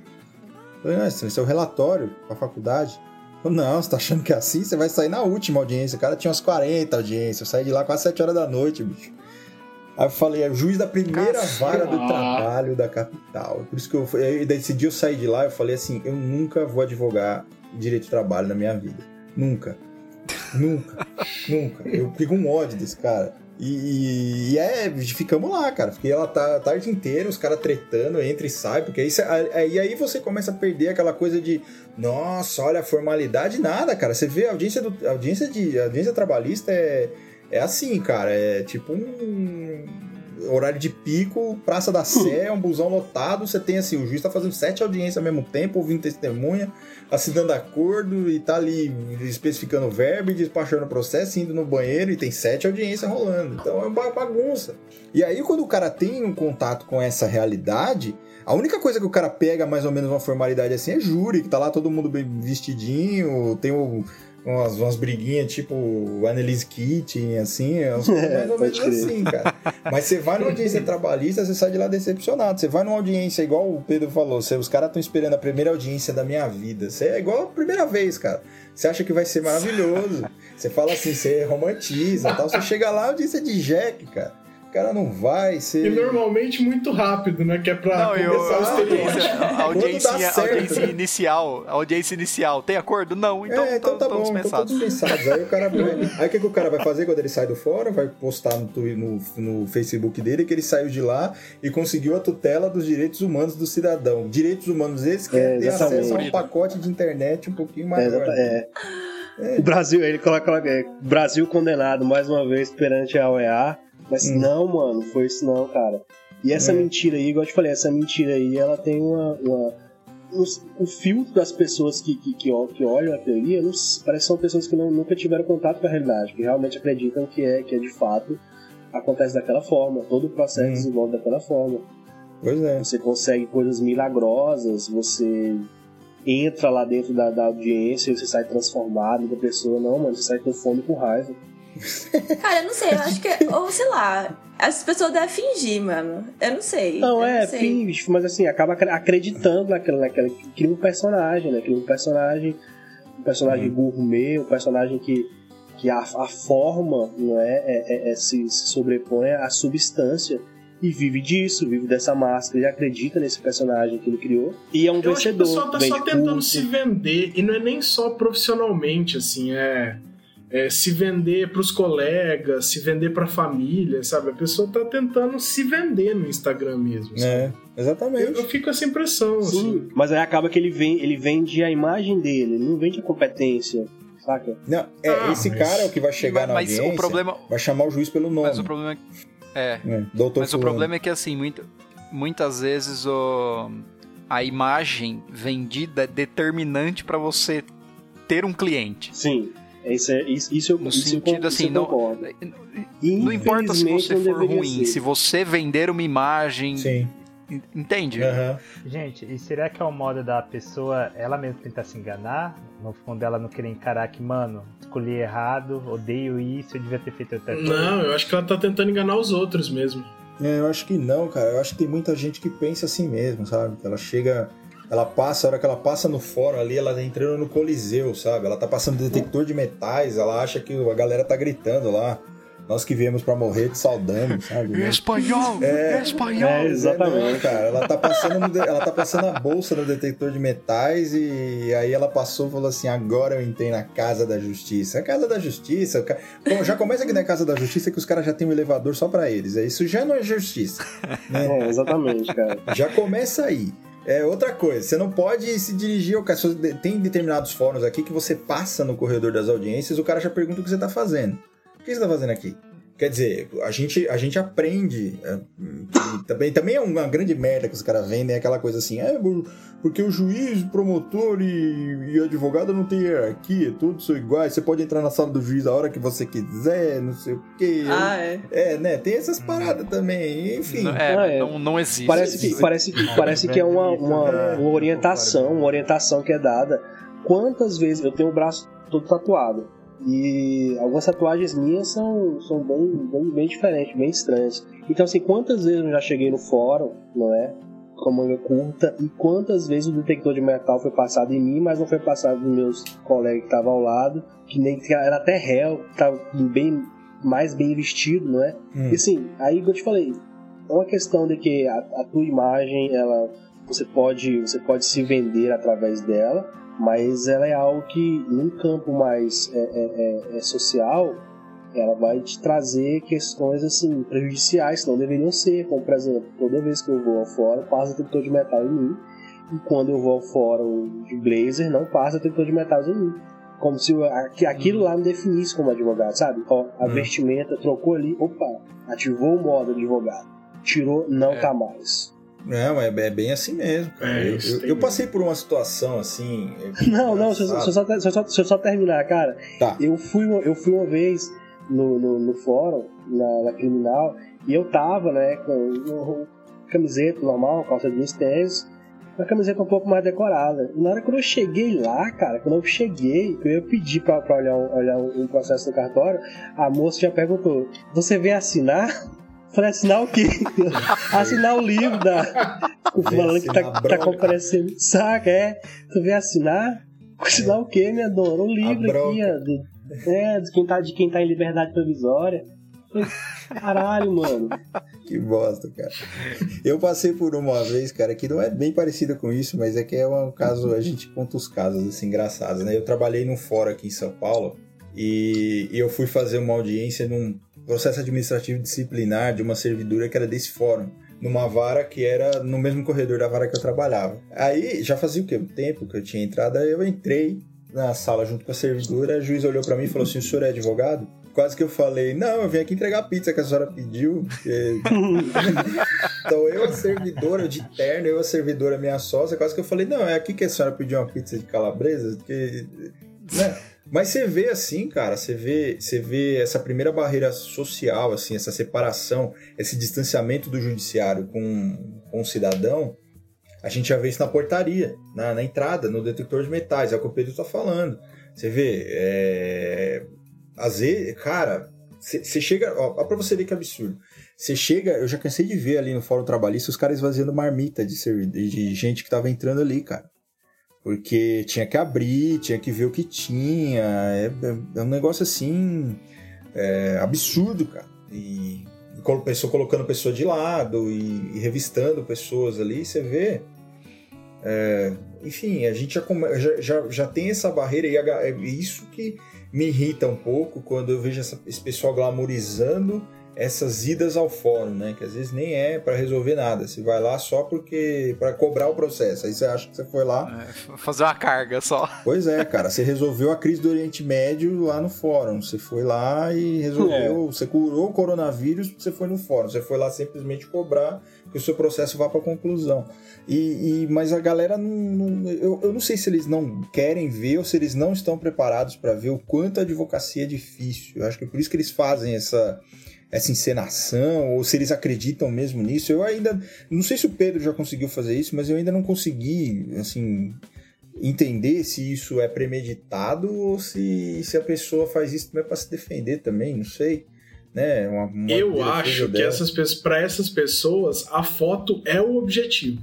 Eu falei, não, esse é o relatório pra faculdade. Não, você tá achando que é assim? Você vai sair na última audiência. O cara tinha umas 40 audiências. Eu saí de lá quase 7 horas da noite, bicho. Aí eu falei, é juiz da primeira Cacete. vara do trabalho da capital. Por isso que eu, eu decidi eu sair de lá. Eu falei assim: eu nunca vou advogar direito de trabalho na minha vida. Nunca. Nunca. nunca. Eu fico com ódio desse cara. E, e, é, ficamos lá, cara. Fiquei tá, a tarde inteira, os caras tretando, entra e sai, porque aí, aí, aí você começa a perder aquela coisa de nossa, olha, a formalidade nada, cara. Você vê a audiência, do, a audiência, de, a audiência trabalhista é, é assim, cara. É tipo um horário de pico, Praça da Sé, um busão lotado. Você tem assim, o juiz tá fazendo sete audiências ao mesmo tempo, ouvindo testemunha, assinando acordo e tá ali especificando o verbo e despachando o processo, indo no banheiro e tem sete audiências rolando. Então é uma bagunça. E aí, quando o cara tem um contato com essa realidade, a única coisa que o cara pega mais ou menos uma formalidade assim é júri, que tá lá todo mundo bem vestidinho, tem o umas, umas briguinhas tipo Annelise Kitchen, assim, é mais ou menos assim, cara. Mas você vai numa audiência trabalhista, você sai de lá decepcionado. Você vai numa audiência, igual o Pedro falou, você, os caras estão esperando a primeira audiência da minha vida. Você é igual a primeira vez, cara. Você acha que vai ser maravilhoso. Você fala assim, você romantiza tal. Você chega lá, audiência de Jack, cara. O cara não vai ser. E normalmente muito rápido, né? Que é pra não, começar eu, a audiência, a audiência, certo, audiência né? inicial. A audiência inicial. Tem acordo? Não. Então, é, então tá bom, dispensados. Então dispensados. Aí o cara vai. Aí o que, que o cara vai fazer quando ele sai do fórum? Vai postar no, no, no Facebook dele que ele saiu de lá e conseguiu a tutela dos direitos humanos do cidadão. Direitos humanos esses que é, ter acesso a um pacote de internet um pouquinho maior. É, é. O Brasil, ele coloca é, Brasil condenado mais uma vez perante a OEA mas hum. não, mano, foi isso não, cara. E essa é. mentira aí, igual eu te falei, essa mentira aí, ela tem uma. uma o, filtro das pessoas que, que, que, que olham a teoria não, parece que são pessoas que não, nunca tiveram contato com a realidade, que realmente acreditam que é, que é de fato acontece daquela forma, todo o processo hum. desenvolve daquela forma. Pois é. Você consegue coisas milagrosas, você entra lá dentro da, da audiência e você sai transformado da pessoa. Não, mano, você sai com fome com raiva. Cara, eu não sei, eu acho que. Ou sei lá, as pessoas devem fingir, mano. Eu não sei. Não, é, não finge, mas assim, acaba acreditando naquela, naquela. Cria um personagem, né? Cria um personagem. Um personagem uhum. gourmet, um personagem que, que a, a forma não é, é, é, é se, se sobrepõe à substância e vive disso, vive dessa máscara, ele acredita nesse personagem que ele criou e é um Eu vencedor. Acho que o pessoal tá só tentando curso. se vender e não é nem só profissionalmente, assim, é, é se vender para os colegas, se vender para a família, sabe? A pessoa tá tentando se vender no Instagram mesmo. Sabe? É, exatamente. Eu, eu, fico com essa impressão. Sim, assim. mas aí acaba que ele, vem, ele vende a imagem dele, ele não vende a competência. Saca? Não, é, ah, esse mas... cara é o que vai chegar mas, na audiência, o problema... vai chamar o juiz pelo nome. Mas o problema é é. é Mas o problema é que, assim, muito, muitas vezes o, a imagem vendida é determinante para você ter um cliente. Sim. Isso, é, isso, isso eu, no isso sentido eu, assim, não, não importa se você for ruim, ser. se você vender uma imagem. Sim. Entende? Uhum. Gente, e será que é o modo da pessoa ela mesma tentar se enganar? No fundo, ela não querer encarar que, mano, escolhi errado, odeio isso, eu devia ter feito outra coisa. Não, eu acho que ela tá tentando enganar os outros mesmo. É, eu acho que não, cara. Eu acho que tem muita gente que pensa assim mesmo, sabe? Ela chega. Ela passa, a hora que ela passa no fórum ali, ela tá entrando no Coliseu, sabe? Ela tá passando detector de metais, ela acha que a galera tá gritando lá. Nós que viemos para morrer te saudamos, sabe? Espanhol! É, espanhol! É, exatamente. Não, cara, ela tá, passando no, ela tá passando a bolsa no detector de metais e aí ela passou e falou assim: agora eu entrei na Casa da Justiça. A Casa da Justiça. Bom, já começa aqui na Casa da Justiça que os caras já têm um elevador só para eles. Isso já não é justiça. Né? É, exatamente, cara. Já começa aí. É outra coisa, você não pode se dirigir ao. Tem determinados fóruns aqui que você passa no corredor das audiências, o cara já pergunta o que você tá fazendo que você está fazendo aqui? Quer dizer, a gente, a gente aprende. É, também, também é uma grande merda que os caras vendem, é aquela coisa assim, é porque o juiz, promotor e, e advogado não tem hierarquia, todos são iguais, você pode entrar na sala do juiz a hora que você quiser, não sei o quê. Ah, é? É, né? Tem essas paradas também, enfim. Não, é, ah, é. Não, não existe. Parece que, parece, parece que é uma, uma, uma orientação, uma orientação que é dada. Quantas vezes eu tenho o braço todo tatuado? E algumas tatuagens minhas são, são bem, bem, bem diferentes, bem estranhas. Então, assim, quantas vezes eu já cheguei no fórum, não é? Com a manga curta, e quantas vezes o detector de metal foi passado em mim, mas não foi passado nos meus colegas que estavam ao lado, que nem era até réu, estava bem, mais bem vestido, não é? Hum. E assim, aí eu te falei, é uma questão de que a, a tua imagem, ela, você pode, você pode se vender através dela, mas ela é algo que, num campo mais é, é, é, é, social, ela vai te trazer questões assim prejudiciais que não deveriam ser, como por exemplo, toda vez que eu vou ao fórum, passa detector de metal em mim, e quando eu vou ao fórum de blazer, não passa detector de metais em mim. Como se aquilo lá me definisse como advogado, sabe? Ó, a hum. vestimenta trocou ali, opa, ativou o modo advogado. Tirou, não é. tá mais. Não, é, é bem assim mesmo. É, eu, eu, eu, passei por uma situação assim. Não, não, se eu, só, só, só, terminar, cara. Tá. Eu, fui, eu fui uma vez no, no, no fórum, na, na, criminal, e eu tava, né, com camiseta normal, calça jeans, tênis, uma camiseta um pouco mais decorada. E na hora que eu cheguei lá, cara, quando eu cheguei, eu ia pedir pra, pra olhar, um, olhar um processo no cartório, a moça já perguntou: Você vem assinar? Falei, assinar o quê? assinar o livro da. O falando que tá, tá comparecendo. Saca, é? Tu vem assinar? Assinar o quê, minha dona? Um livro aqui, ó. Do, é, de quem, tá, de quem tá em liberdade provisória. Caralho, mano. Que bosta, cara. Eu passei por uma vez, cara, que não é bem parecida com isso, mas é que é um caso, a gente conta os casos assim engraçados, né? Eu trabalhei num fórum aqui em São Paulo e, e eu fui fazer uma audiência num processo administrativo disciplinar de uma servidora que era desse fórum numa vara que era no mesmo corredor da vara que eu trabalhava. Aí já fazia o quê? Um tempo que eu tinha entrado, aí eu entrei na sala junto com a servidora, a juiz olhou para mim e falou assim: "O senhor é advogado?" Quase que eu falei: "Não, eu vim aqui entregar a pizza que a senhora pediu". Porque... então eu a servidora de terno, eu a servidora minha sócia, quase que eu falei: "Não, é aqui que a senhora pediu uma pizza de calabresa", que né? Mas você vê assim, cara, você vê, você vê essa primeira barreira social, assim, essa separação, esse distanciamento do judiciário com, com o cidadão, a gente já vê isso na portaria, na, na entrada, no detector de metais, é o que o Pedro está falando. Você vê, é, às vezes, cara, você chega. Ó, pra você ver que absurdo. Você chega, eu já cansei de ver ali no Fórum Trabalhista os caras esvaziando marmita de, de gente que tava entrando ali, cara. Porque tinha que abrir, tinha que ver o que tinha. É, é, é um negócio assim. É, absurdo, cara. E, e pessoa colocando pessoa de lado e, e revistando pessoas ali, você vê. É, enfim, a gente já, já, já, tem essa barreira e é isso que me irrita um pouco quando eu vejo essa, esse pessoal glamorizando essas idas ao fórum, né? Que às vezes nem é para resolver nada. Você vai lá só porque para cobrar o processo. Aí você acha que você foi lá é, fazer uma carga só. Pois é, cara. Você resolveu a crise do Oriente Médio lá no fórum. Você foi lá e resolveu. É. Você curou o coronavírus. Você foi no fórum. Você foi lá simplesmente cobrar que o seu processo vá para conclusão. E, e, mas a galera não, não eu, eu não sei se eles não querem ver ou se eles não estão preparados para ver o quanto a advocacia é difícil. Eu acho que é por isso que eles fazem essa essa encenação, ou se eles acreditam mesmo nisso. Eu ainda. Não sei se o Pedro já conseguiu fazer isso, mas eu ainda não consegui, assim. Entender se isso é premeditado ou se, se a pessoa faz isso também para se defender também, não sei. Né? Uma, uma eu acho que essas para essas pessoas a foto é o objetivo.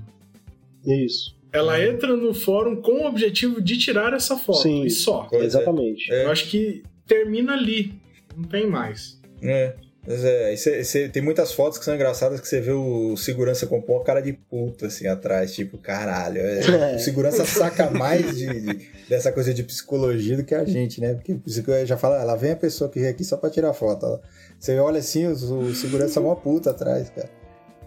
Isso. Ela é. entra no fórum com o objetivo de tirar essa foto Sim, e só. Exatamente. É. Eu acho que termina ali, não tem mais. É. É, cê, cê, tem muitas fotos que são engraçadas que você vê o segurança com uma cara de puta assim atrás, tipo, caralho. É, o segurança saca mais de, de, dessa coisa de psicologia do que a gente, né? Porque já fala, lá vem a pessoa que vem aqui só pra tirar foto. Você olha assim, o, o segurança é uma puta atrás, cara.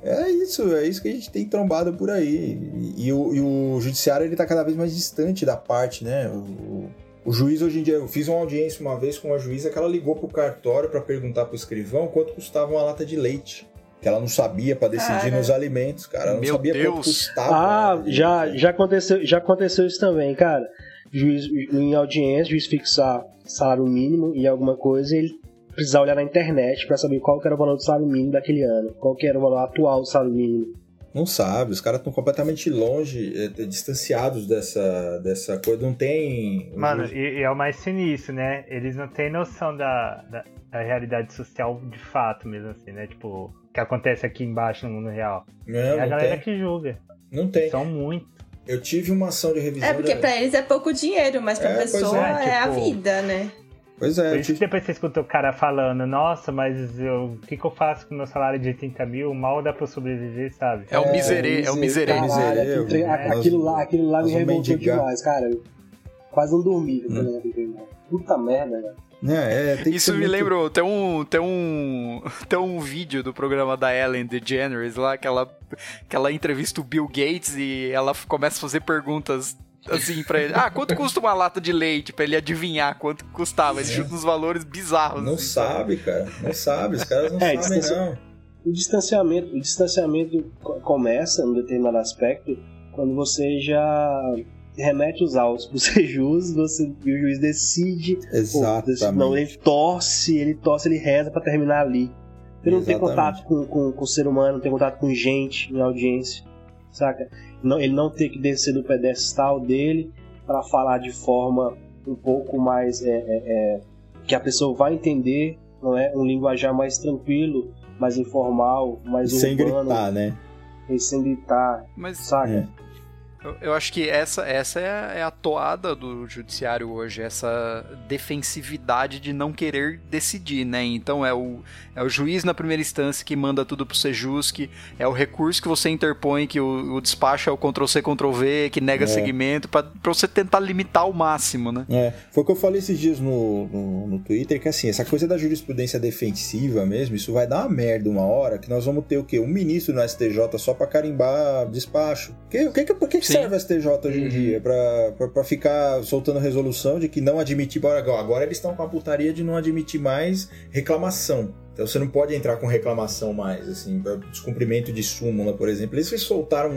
É isso, é isso que a gente tem trombado por aí. E, e, o, e o, judiciário ele tá cada vez mais distante da parte, né? O, o juiz hoje em dia, eu fiz uma audiência uma vez com uma juíza que ela ligou pro cartório para perguntar pro escrivão quanto custava uma lata de leite. Que ela não sabia para decidir cara. nos alimentos, cara. Ela não Meu sabia Deus. quanto custava. Ah, já, já, aconteceu, já aconteceu isso também, cara. Juiz, em audiência, juiz fixar salário mínimo e alguma coisa, ele precisar olhar na internet para saber qual era o valor do salário mínimo daquele ano, qual era o valor atual do salário mínimo. Não sabe, os caras estão completamente longe, é, distanciados dessa, dessa coisa, não tem. Mano, e, e, é o mais sinistro, né? Eles não têm noção da, da, da, realidade social de fato mesmo, assim, né? Tipo, o que acontece aqui embaixo no mundo real. Não, é a galera tem. que julga. Não tem. São muito. Eu tive uma ação de revisão. É porque da... pra eles é pouco dinheiro, mas pra é, pessoa é, tipo, é, a tipo, vida, né? Pois é. Por isso que depois você escuta o cara falando, nossa, mas eu, o que, que eu faço com o meu salário de 80 mil? Mal dá pra sobreviver, sabe? É o miserê, é o miserê. Caralho, aquilo, é. aquilo lá, aquilo lá me revoltou demais, cara. Quase não dormi hum. Puta merda, velho. É, é, Isso me muito... lembrou, tem um, tem, um, tem um vídeo do programa da Ellen DeGeneres lá, que ela, que ela entrevista o Bill Gates e ela começa a fazer perguntas assim pra ele. Ah, quanto custa uma lata de leite? Pra ele adivinhar quanto custava. Ele chuta uns valores bizarros. Não assim, sabe, cara. Não sabe. Os caras não é, sabem, não. O distanciamento, o distanciamento começa, num determinado aspecto, quando você já remete os autos pro ser juiz, você, e o juiz decide. Exatamente. Pô, não, ele torce, ele torce, ele reza para terminar ali. Ele não tem contato com, com, com o ser humano, não tem contato com gente em audiência, saca? Não, ele não ter que descer do pedestal dele para falar de forma um pouco mais é, é, é, que a pessoa vai entender, não é um linguajar mais tranquilo, mais informal, mais sem urbano, gritar, né? E sem gritar, Mas, saca? Eu, eu, acho que essa, essa é, a, é a toada do judiciário hoje, essa defensividade de não querer decidir, né? Então é o, é o juiz na primeira instância que manda tudo pro Sejusc, é o recurso que você interpõe, que o, o despacho é o Ctrl-C, Ctrl-V, que nega é. segmento, para você tentar limitar ao máximo, né? É, foi o que eu falei esses dias no, no, no, Twitter, que assim, essa coisa da jurisprudência defensiva mesmo, isso vai dar uma merda uma hora, que nós vamos ter o quê? Um ministro no STJ só para carimbar despacho. Que, que, por que, que serve o STJ hoje em uhum. dia? Pra, pra, pra, ficar soltando resolução de que não admitir. Agora eles estão com a putaria de não admitir mais reclamação. Então você não pode entrar com reclamação mais, assim, descumprimento de súmula, por exemplo. Eles soltaram.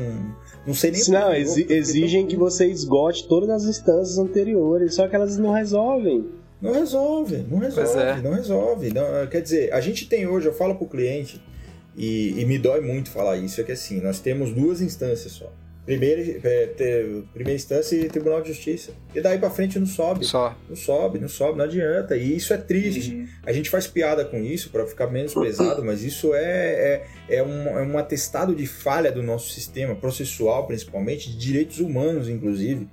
Não sei nem. Não, exi exigem que você esgote todas as instâncias anteriores, só que elas não resolvem. Não resolve, não resolve, é. não resolve. Não, quer dizer, a gente tem hoje, eu falo pro cliente, e, e me dói muito falar isso, é que assim, nós temos duas instâncias só Primeira, é, primeira instância e Tribunal de Justiça. E daí pra frente não sobe. Só. Não sobe, não sobe, não adianta. E isso é triste. Uhum. A gente faz piada com isso para ficar menos pesado, mas isso é, é, é, um, é um atestado de falha do nosso sistema processual, principalmente, de direitos humanos, inclusive.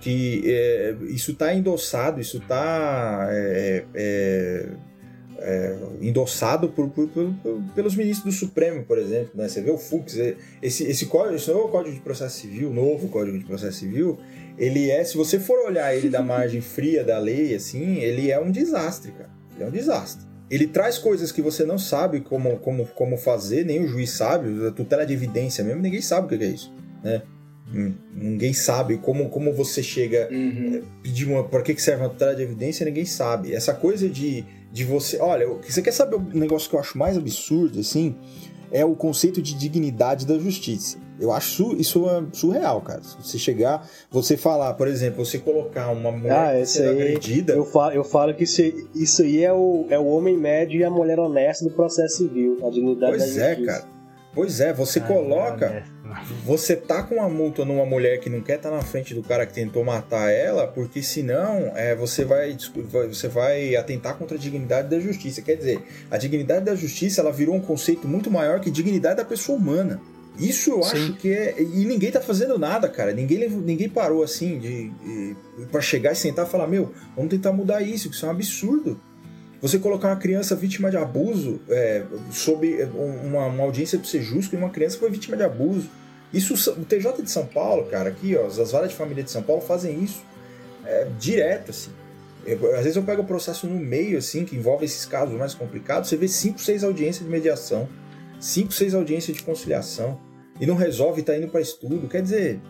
Que é, isso está endossado, isso está é, é endossado por, por, por, pelos ministros do Supremo, por exemplo. Né? Você vê o Fux, é, esse, esse código, esse novo Código de Processo Civil, novo Código de Processo Civil, ele é, se você for olhar ele da margem fria da lei, assim, ele é um desastre, cara. Ele é um desastre. Ele traz coisas que você não sabe como, como, como fazer, nem o juiz sabe, a tutela de evidência mesmo, ninguém sabe o que é isso, né? Ninguém sabe como, como você chega uhum. É, pedir uma. Por que, que serve uma tutela de evidência? Ninguém sabe. Essa coisa de de você. Olha, você quer saber o negócio que eu acho mais absurdo, assim? É o conceito de dignidade da justiça. Eu acho isso é surreal, cara. Se você chegar, você falar, por exemplo, você colocar uma mulher ah, sendo aí, agredida. Eu falo, eu falo que isso, isso aí é o, é o homem médio e a mulher honesta do processo civil, a dignidade pois da é, justiça. Pois é, cara. Pois é, você ah, coloca. Você tá com uma multa numa mulher que não quer estar tá na frente do cara que tentou matar ela, porque senão é, você vai você vai atentar contra a dignidade da justiça. Quer dizer, a dignidade da justiça ela virou um conceito muito maior que dignidade da pessoa humana. Isso eu Sim. acho que é. E ninguém tá fazendo nada, cara. Ninguém, ninguém parou assim de, de para chegar e sentar e falar: Meu, vamos tentar mudar isso, que isso é um absurdo. Você colocar uma criança vítima de abuso é, sob uma, uma audiência de ser justo e uma criança foi vítima de abuso. Isso, o TJ de São Paulo, cara, aqui, ó, as varas de família de São Paulo fazem isso é, direto, assim. Eu, às vezes eu pego o processo no meio, assim, que envolve esses casos mais complicados, você vê 5, 6 audiências de mediação, 5, 6 audiências de conciliação, e não resolve, tá indo para estudo. Quer dizer,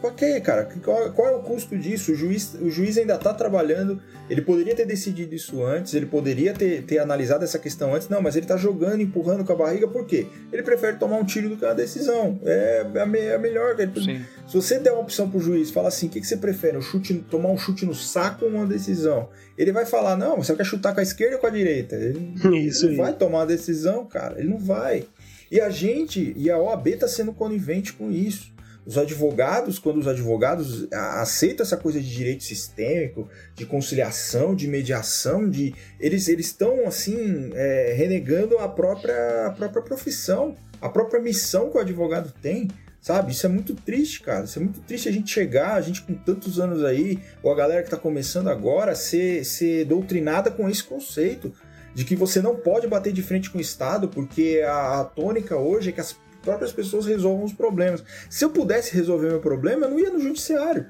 Pra quê, cara? Qual, qual, é o custo disso? O juiz, o juiz ainda tá trabalhando, ele poderia ter decidido isso antes, ele poderia ter, ter analisado essa questão antes, não, mas ele tá jogando, empurrando com a barriga, por quê? Ele prefere tomar um tiro do que uma decisão. É, é a, me, é a melhor. Sim. Se você der uma opção pro juiz, fala assim, o que, que você prefere? Um chute, tomar um chute no saco ou uma decisão? Ele vai falar, não, você quer chutar com a esquerda ou com a direita? Ele, isso ele não vai tomar uma decisão, cara. Ele não vai. E a gente, e a OAB tá sendo conivente com isso. Os advogados, quando os advogados aceitam essa coisa de direito sistêmico, de conciliação, de mediação, de eles estão assim é, renegando a própria a própria profissão, a própria missão que o advogado tem. Sabe? Isso é muito triste, cara. Isso é muito triste a gente chegar, a gente com tantos anos aí, ou a galera que está começando agora, ser, ser doutrinada com esse conceito de que você não pode bater de frente com o Estado, porque a, a tônica hoje é que as próprias pessoas resolvam os problemas. Se eu pudesse resolver meu problema, eu não ia no judiciário.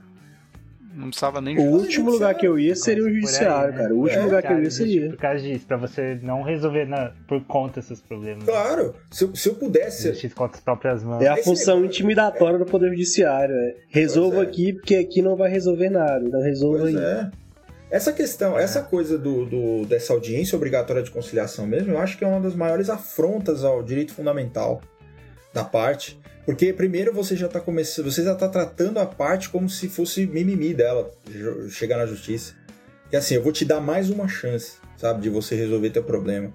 Não precisava nem O último lugar que eu ia seria o judiciário, aí, né? cara. O último é, lugar que eu ia seria. Por causa disso, pra você não resolver na, por conta esses problemas. Claro, se eu, se eu pudesse. Justiça contra as próprias mãos. É a função intimidatória é. do Poder Judiciário. É. Resolva é. aqui, porque aqui não vai resolver nada. Então resolva pois aí. É. Essa questão, essa coisa do, do, dessa audiência obrigatória de conciliação mesmo, eu acho que é uma das maiores afrontas ao direito fundamental da parte. Porque primeiro você já está começando, você já tá tratando a parte como se fosse mimimi dela chegar na justiça. E assim, eu vou te dar mais uma chance, sabe, de você resolver teu problema.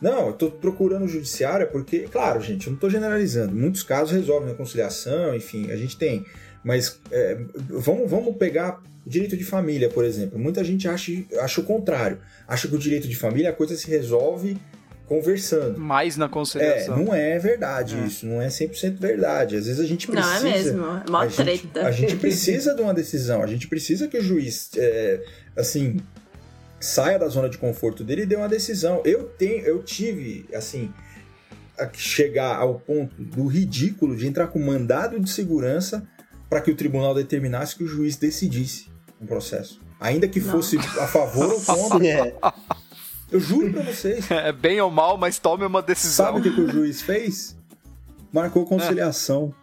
Não, eu tô procurando o judiciário porque, claro, gente, eu não tô generalizando. Muitos casos resolvem na conciliação, enfim, a gente tem. Mas é, vamos, vamos pegar direito de família, por exemplo. Muita gente acha, acha o contrário. Acha que o direito de família a coisa se resolve conversando. Mais na conciliação. É, não é verdade é. isso, não é 100% verdade. Às vezes a gente precisa... Não é mesmo, é mó a treta. Gente, a gente precisa de uma decisão, a gente precisa que o juiz, é, assim, saia da zona de conforto dele e dê uma decisão. Eu tenho, eu tive, assim, a chegar ao ponto do ridículo de entrar com mandado de segurança para que o tribunal determinasse que o juiz decidisse um processo. Ainda que fosse não. a favor ou contra. É. Eu juro pra vocês. É bem ou mal, mas tome uma decisão. Sabe o que, que o juiz fez? Marcou conciliação.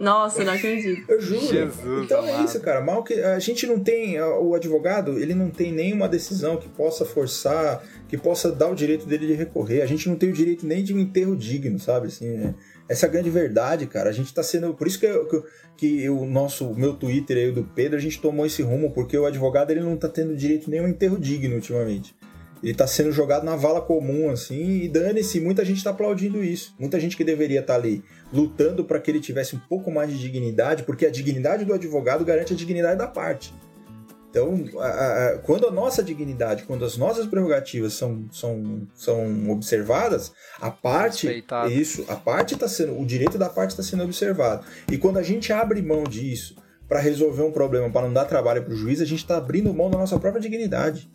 Nossa, não acredito. Eu juro. Jesus então é amado. é isso, cara. Mal que a gente não tem o advogado, ele não tem nenhuma decisão que possa forçar, que possa dar o direito dele de recorrer. A gente não tem o direito nem de um enterro digno, sabe? Assim, né? Essa é a grande verdade, cara. A gente tá sendo, por isso que, eu, que, que o nosso, meu Twitter aí do Pedro, a gente tomou esse rumo porque o advogado ele não tá tendo direito nem um enterro digno ultimamente. Ele tá sendo jogado na vala comum, assim, e dane-se, muita gente tá aplaudindo isso. Muita gente que deveria estar tá ali lutando para que ele tivesse um pouco mais de dignidade, porque a dignidade do advogado garante a dignidade da parte. Então, a, a, quando a nossa dignidade, quando as nossas prerrogativas são, são, são observadas, a parte Respeitado. isso, a parte está sendo, o direito da parte está sendo observado. E quando a gente abre mão disso para resolver um problema, para não dar trabalho para o juiz, a gente está abrindo mão da nossa própria dignidade,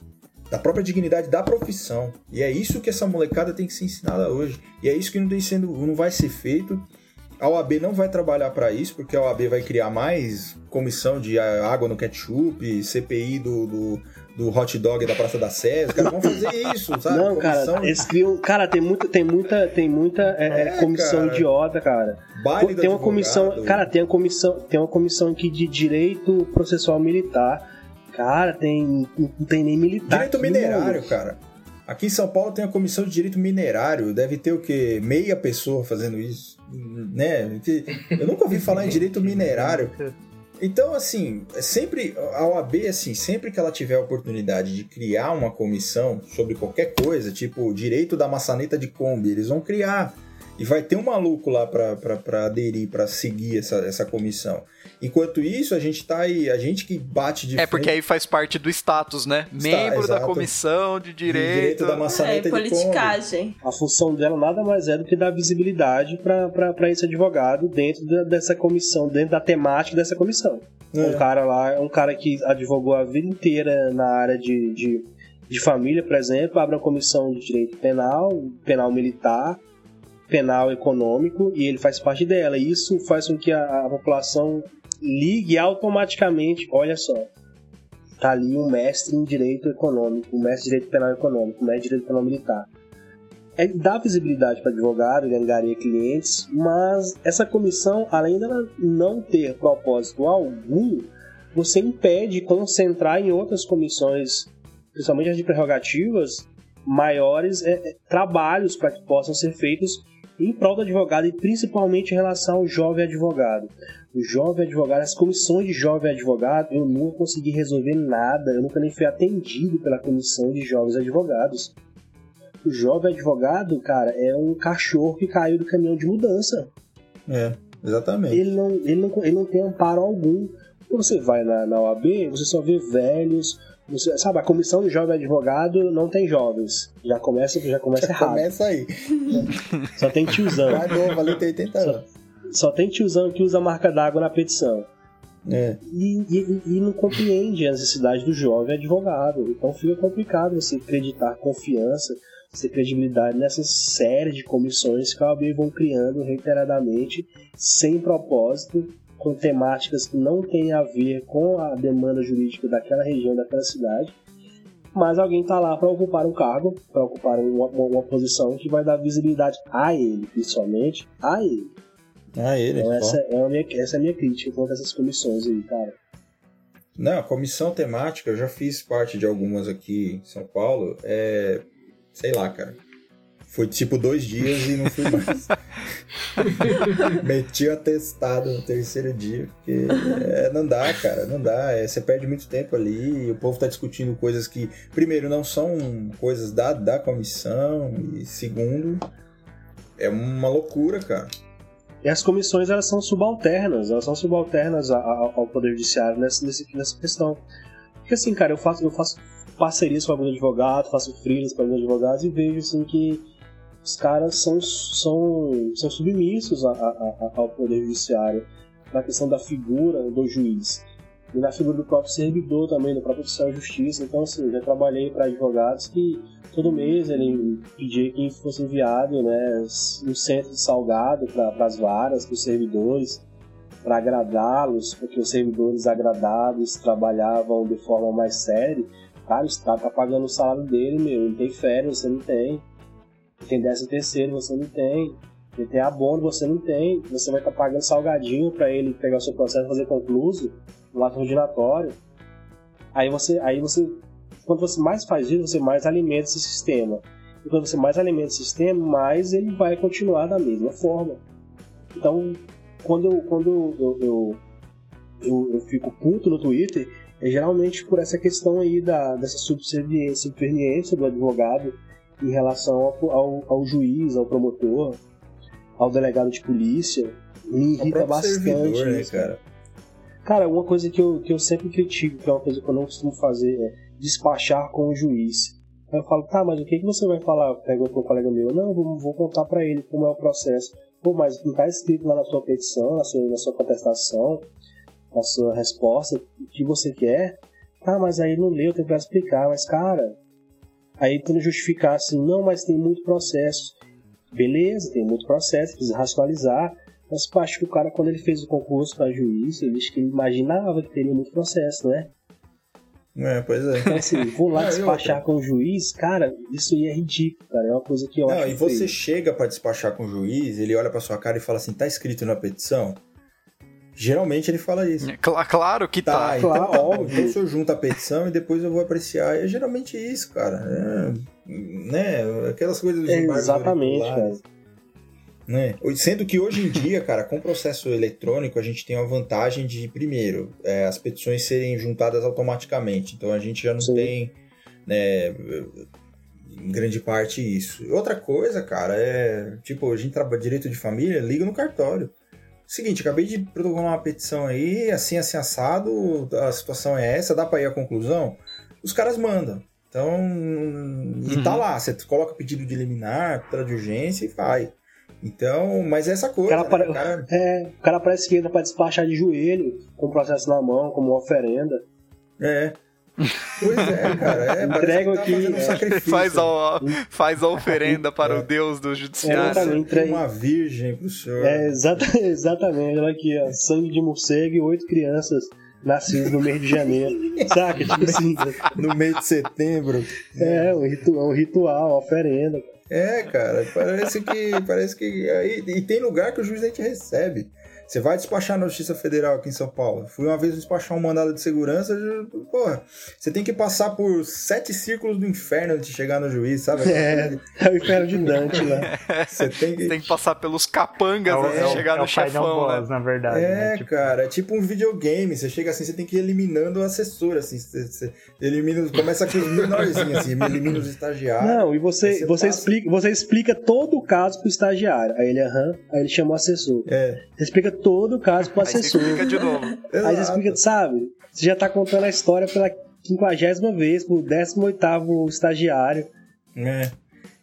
da própria dignidade da profissão. E é isso que essa molecada tem que ser ensinada hoje. E é isso que não tem sendo, não vai ser feito a OAB não vai trabalhar para isso, porque a OAB vai criar mais comissão de água no ketchup, CPI do, do, do hot dog da Praça da Sé. Os caras vão fazer isso, sabe? Não, comissão... cara, eles criam. Cara, tem muita, tem muita, tem muita é, é, é comissão cara. idiota, cara. Baile tem uma comissão. Cara, tem uma comissão, tem uma comissão aqui de direito processual militar. Cara, tem. Não tem nem militar. Direito minerário, mano. cara. Aqui em São Paulo tem a comissão de direito minerário. Deve ter o quê? Meia pessoa fazendo isso né? Eu nunca ouvi falar em direito minerário. Então, assim, é sempre a OAB, assim, sempre que ela tiver a oportunidade de criar uma comissão sobre qualquer coisa, tipo direito da maçaneta de Kombi, eles vão criar. E vai ter um maluco lá para aderir, para seguir essa, essa comissão. Enquanto isso, a gente tá aí, a gente que bate de É, frente... porque aí faz parte do status, né? Está, Membro exato. da comissão de direito. De direito da maçaneta é, politicagem. A função dela nada mais é do que dar visibilidade para esse advogado dentro da, dessa comissão, dentro da temática dessa comissão. É. Um cara lá, um cara que advogou a vida inteira na área de, de, de família, por exemplo, abre uma comissão de direito penal, penal militar, penal econômico e ele faz parte dela. E isso faz com que a, a população ligue automaticamente, olha só, tá ali um mestre em direito econômico, um mestre em direito penal econômico, um mestre em direito penal militar. É, dá visibilidade para advogado, ele angariar clientes, mas essa comissão, além dela não ter propósito algum, você impede concentrar em outras comissões, principalmente as de prerrogativas, maiores é, é trabalhos para que possam ser feitos em prol do advogado e principalmente em relação ao jovem advogado. O jovem advogado, as comissões de jovem advogado, eu nunca consegui resolver nada, eu nunca nem fui atendido pela comissão de jovens advogados. O jovem advogado, cara, é um cachorro que caiu do caminhão de mudança. É, exatamente. Ele não, ele não, ele não tem amparo algum. Quando você vai na, na OAB, você só vê velhos, sabe, a comissão de jovem advogado não tem jovens. Já começa, já começa já errado. Começa aí. Só tem tiozão. Vai novo, ali tem 80 anos. Só, só tem tiozão que usa a marca d'água na petição. É. E, e, e, não compreende a necessidade do jovem advogado. Então fica complicado você acreditar confiança, você credibilidade nessas séries de comissões que a OAB vão criando reiteradamente, sem propósito, com temáticas que não têm a ver com a demanda jurídica daquela região, daquela cidade, mas alguém está lá para ocupar um cargo, para ocupar uma, uma, posição que vai dar visibilidade a ele, principalmente a ele. A ele. Então, essa é, a minha, essa é a minha crítica contra essas comissões aí, cara. Não, a comissão temática, eu já fiz parte de algumas aqui em São Paulo. É. Sei lá, cara. Foi tipo dois dias e não fui mais. Meti o atestado no terceiro dia, porque é, não dá, cara, não dá. É, você perde muito tempo ali, o povo tá discutindo coisas que, primeiro, não são coisas da, da comissão, e segundo, é uma loucura, cara. E as comissões elas são subalternas, elas são subalternas ao Poder Judiciário nessa, nessa questão. Porque assim, cara, eu faço, eu faço parcerias com alguns advogados, faço freelas para alguns advogados e vejo assim que os caras são, são, são submissos a, a, ao Poder Judiciário na questão da figura do juiz e na figura do próprio servidor também, do próprio oficial de justiça. Então, assim, já trabalhei para advogados que todo mês ele pedia que fosse enviado né, um centro de salgado para as varas, para os servidores, para agradá-los, porque os servidores agradados trabalhavam de forma mais séria. Cara, está tá pagando o salário dele, meu, não tem férias, você não tem tem décimo terceiro, você não tem. Ele tem abono, você não tem. Você vai estar tá pagando salgadinho para ele pegar o seu processo e fazer concluso, no ato ordinatório. Aí você, aí você, quanto você mais faz isso, você mais alimenta esse sistema. E quando você mais alimenta esse sistema, mais ele vai continuar da mesma forma. Então, quando eu, quando eu, eu, eu, eu fico puto no Twitter, é geralmente por essa questão aí da, dessa subserviência do advogado em relação ao, ao, ao, juiz, ao promotor, ao delegado de polícia. Me irrita bastante. Servidor, né, cara? cara, uma coisa que eu, que eu sempre critico, que é uma coisa que eu não costumo fazer, é despachar com o juiz. Aí eu falo, tá, mas o que, que você vai falar? Perguntou um colega meu. Não, vou, vou contar para ele como é o processo. Pô, mas não tá escrito lá na sua petição, na sua, na sua contestação, na sua resposta, o que você quer? Tá, mas aí não leu, tem que explicar. Mas, cara, aí tendo justificar assim, não, mas tem muito processo. Beleza, tem muito processo, precisa racionalizar. Mas acho que o cara, quando ele fez o concurso para juiz, ele disse que ele imaginava que teria muito processo, né? É, pois é. Então, assim, vou lá não, despachar com o juiz, cara, isso aí é ridículo, cara. É uma coisa que eu não, acho. Não, e você chega para despachar com o juiz, ele olha para sua cara e fala assim: tá escrito na petição? Geralmente ele fala isso. É, claro que tá. tá então, claro, tá óbvio. Então o senhor junta a petição e depois eu vou apreciar. É geralmente isso, cara. É, né? Aquelas coisas dos é, Exatamente, cara. Né? Sendo que hoje em dia, cara, com o processo eletrônico, a gente tem uma vantagem de, primeiro, é, as petições serem juntadas automaticamente. Então a gente já não Sim. tem, né, em grande parte isso. Outra coisa, cara, é tipo, a gente trabalha direito de família, liga no cartório. Seguinte, acabei de protocolar uma petição aí, assim, assim, assado, a situação é essa, dá pra ir à conclusão? Os caras mandam. Então, uhum. e tá uhum. lá, você coloca pedido de liminar, de urgência e vai. Então, mas é essa coisa. O cara, né, cara... É, o cara parece que entra pra despachar de joelho, com o processo na mão, como uma oferenda. É. Pois é, cara. É, Entrega tá aqui. Um faz, a, faz a oferenda para é. o Deus do judiciário. É, uma virgem pro senhor. É, exata, exatamente. Olha aqui, ó, sangue de morcego e oito crianças nascidas no mês de janeiro. Saca? Tipo assim. No mês de setembro. É, um ritual, um ritual uma oferenda. É, cara, parece que. Parece que. Aí, e tem lugar que o juiz a gente recebe. Você vai despachar na Justiça Federal aqui em São Paulo. Fui uma vez despachar um mandado de segurança, porra, você tem que passar por sete círculos do inferno antes de chegar no juiz, sabe? É, é o inferno de Dante lá. Você tem que... tem que passar pelos capangas é antes de chegar é no chefão, boss, né? na verdade. É, né? tipo... cara, é tipo um videogame. Você chega assim, você tem que ir eliminando o assessor, assim. Você, você elimina, começa com os menorzinhos, assim, elimina os estagiários. Não, e você, você, você explica, você explica todo o caso pro estagiário. Aí ele, aham, aí ele chama o assessor. É. Você explica todo o caso pro assessor. Aí você explica de novo. Aí você explica, sabe? Você já tá contando a história pela quinquagésima vez, pro 18 estagiário. É.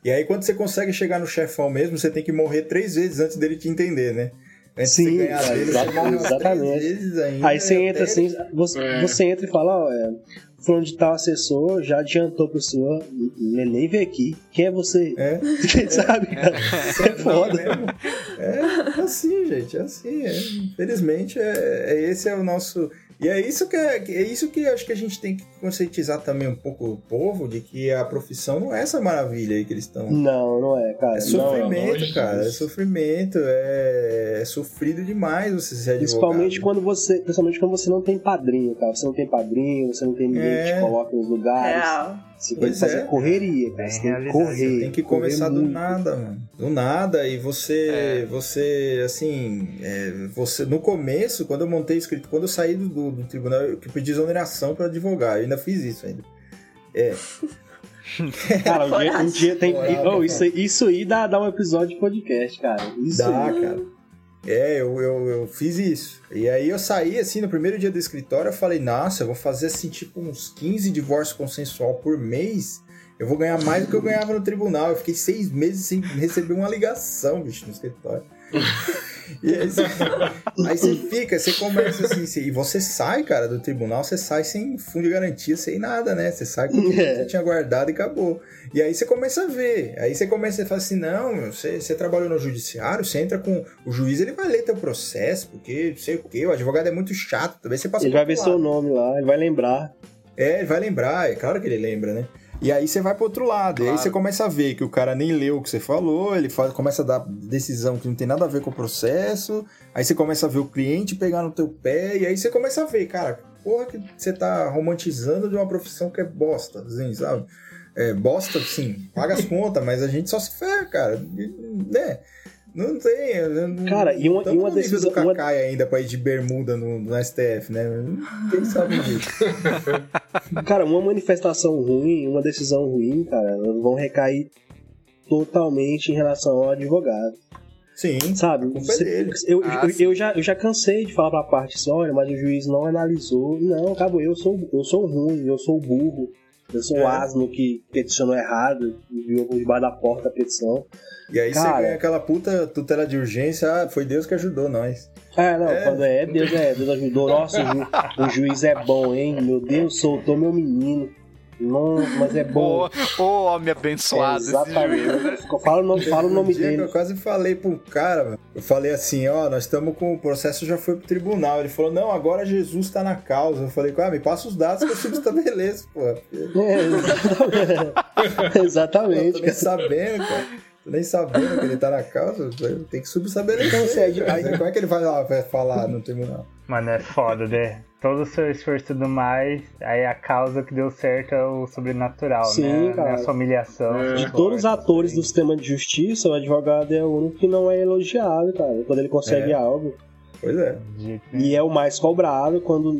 E aí, quando você consegue chegar no chefão mesmo, você tem que morrer três vezes antes dele te entender, né? Antes Sim, de ganhar dele, exatamente. exatamente. Ainda, aí você entra assim, você, é. você entra e fala, ó, é, fulano de tal assessor já adiantou pro senhor, nem vê aqui. Quem é você? É. Quem sabe, cara? É, é foda. É, é assim, gente, é assim. É. Infelizmente, é, é, esse é o nosso e é isso que é, é isso que acho que a gente tem que conscientizar também um pouco o povo de que a profissão não é essa maravilha aí que eles estão. Não, não é, cara. É sofrimento, não, cara. É sofrimento, é... é sofrido demais você ser advogado. Principalmente quando você, principalmente quando você não tem padrinho, cara. Você não tem padrinho, você não tem ninguém é... que te coloca nos lugares. É. Você tem que fazer é. correria, cara. Você tem que correr. Você tem que começar do muito. nada, mano. Do nada. E você, é. você, assim, é, você, no começo, quando eu montei escrito, quando eu saí do, do, do tribunal, eu pedi exoneração para advogar. Eu ainda fiz isso ainda. É. Cara, um dia, um dia tem. Oh, isso, isso aí dá, dá um episódio de podcast, cara. Isso dá, aí. cara. É, eu, eu, eu, fiz isso. E aí eu saí, assim, no primeiro dia do escritório, eu falei, nossa, eu vou fazer, assim, tipo, uns 15 divórcios consensual por mês. Eu vou ganhar mais do que eu ganhava no tribunal. Eu fiquei seis meses sem receber uma ligação, bicho, no escritório. E aí você, aí você fica, você começa assim, e você sai, cara, do tribunal, você sai sem fundo de garantia, sem nada, né? Você sai com o que é. você tinha guardado e acabou. E aí você começa a ver, aí você começa a falar assim, não, você, você trabalhou no judiciário, você entra com o juiz, ele vai ler teu processo, porque sei o quê, o advogado é muito chato, talvez você passa Ele vai ver lado. seu nome lá, ele vai lembrar. É, ele vai lembrar, é claro que ele lembra, né? E aí você vai pro outro lado. Claro. E aí você começa a ver que o cara nem leu o que você falou, ele faz, começa a dar decisão que não tem nada a ver com o processo. Aí você começa a ver o cliente pegar no teu pé, e aí você começa a ver, cara, porra que você tá romantizando de uma profissão que é bosta, assim, sabe? É, bosta, sim, paga as contas, mas a gente só se ferra, cara. Né? Não tem. Não, Cara, e uma, e uma decisão. do Kakai uma... ainda pra ir de bermuda no, no STF, né? Quem sabe disso? cara, uma manifestação ruim, uma decisão ruim, cara, vão recair totalmente em relação ao advogado. Sim. Sabe? Você, eu, ah, eu, eu, já, eu já cansei de falar pra parte assim, olha, mas o juiz não analisou. Não, acabou, eu sou, eu sou ruim, eu sou burro. Eu sou o é. asno que peticionou errado, viu debaixo da porta a petição. E aí Cara, você ganha aquela puta tutela de urgência, ah, foi Deus que ajudou nós. É, não, é. quando é Deus, é, Deus ajudou. Nossa, o, ju, o juiz é bom, hein? Meu Deus, soltou meu menino. Não, mas é bom. Ô, oh, homem abençoado. É, exatamente. Fala o nome, fala o nome dele. eu quase falei pro cara, eu falei assim, ó, nós estamos com o processo já foi pro tribunal. Ele falou, não, agora Jesus tá na causa. Eu falei, ah, me passa os dados que eu subestabeleço, pô. É, exatamente. exatamente. Eu tô nem sabendo, cara. Tô nem sabendo que ele tá na causa, tem que subestabelecer. Então, aí, como é que ele vai lá vai falar no tribunal? Mano, é foda, né? todo o seu esforço e tudo mais, aí a causa que deu certo é o sobrenatural, Sim, né? Cara. A sua humilhação. É. De todos os atores do sistema de justiça, o advogado é o único que não é elogiado, cara, quando ele consegue é. algo. Pois é. E é o mais cobrado quando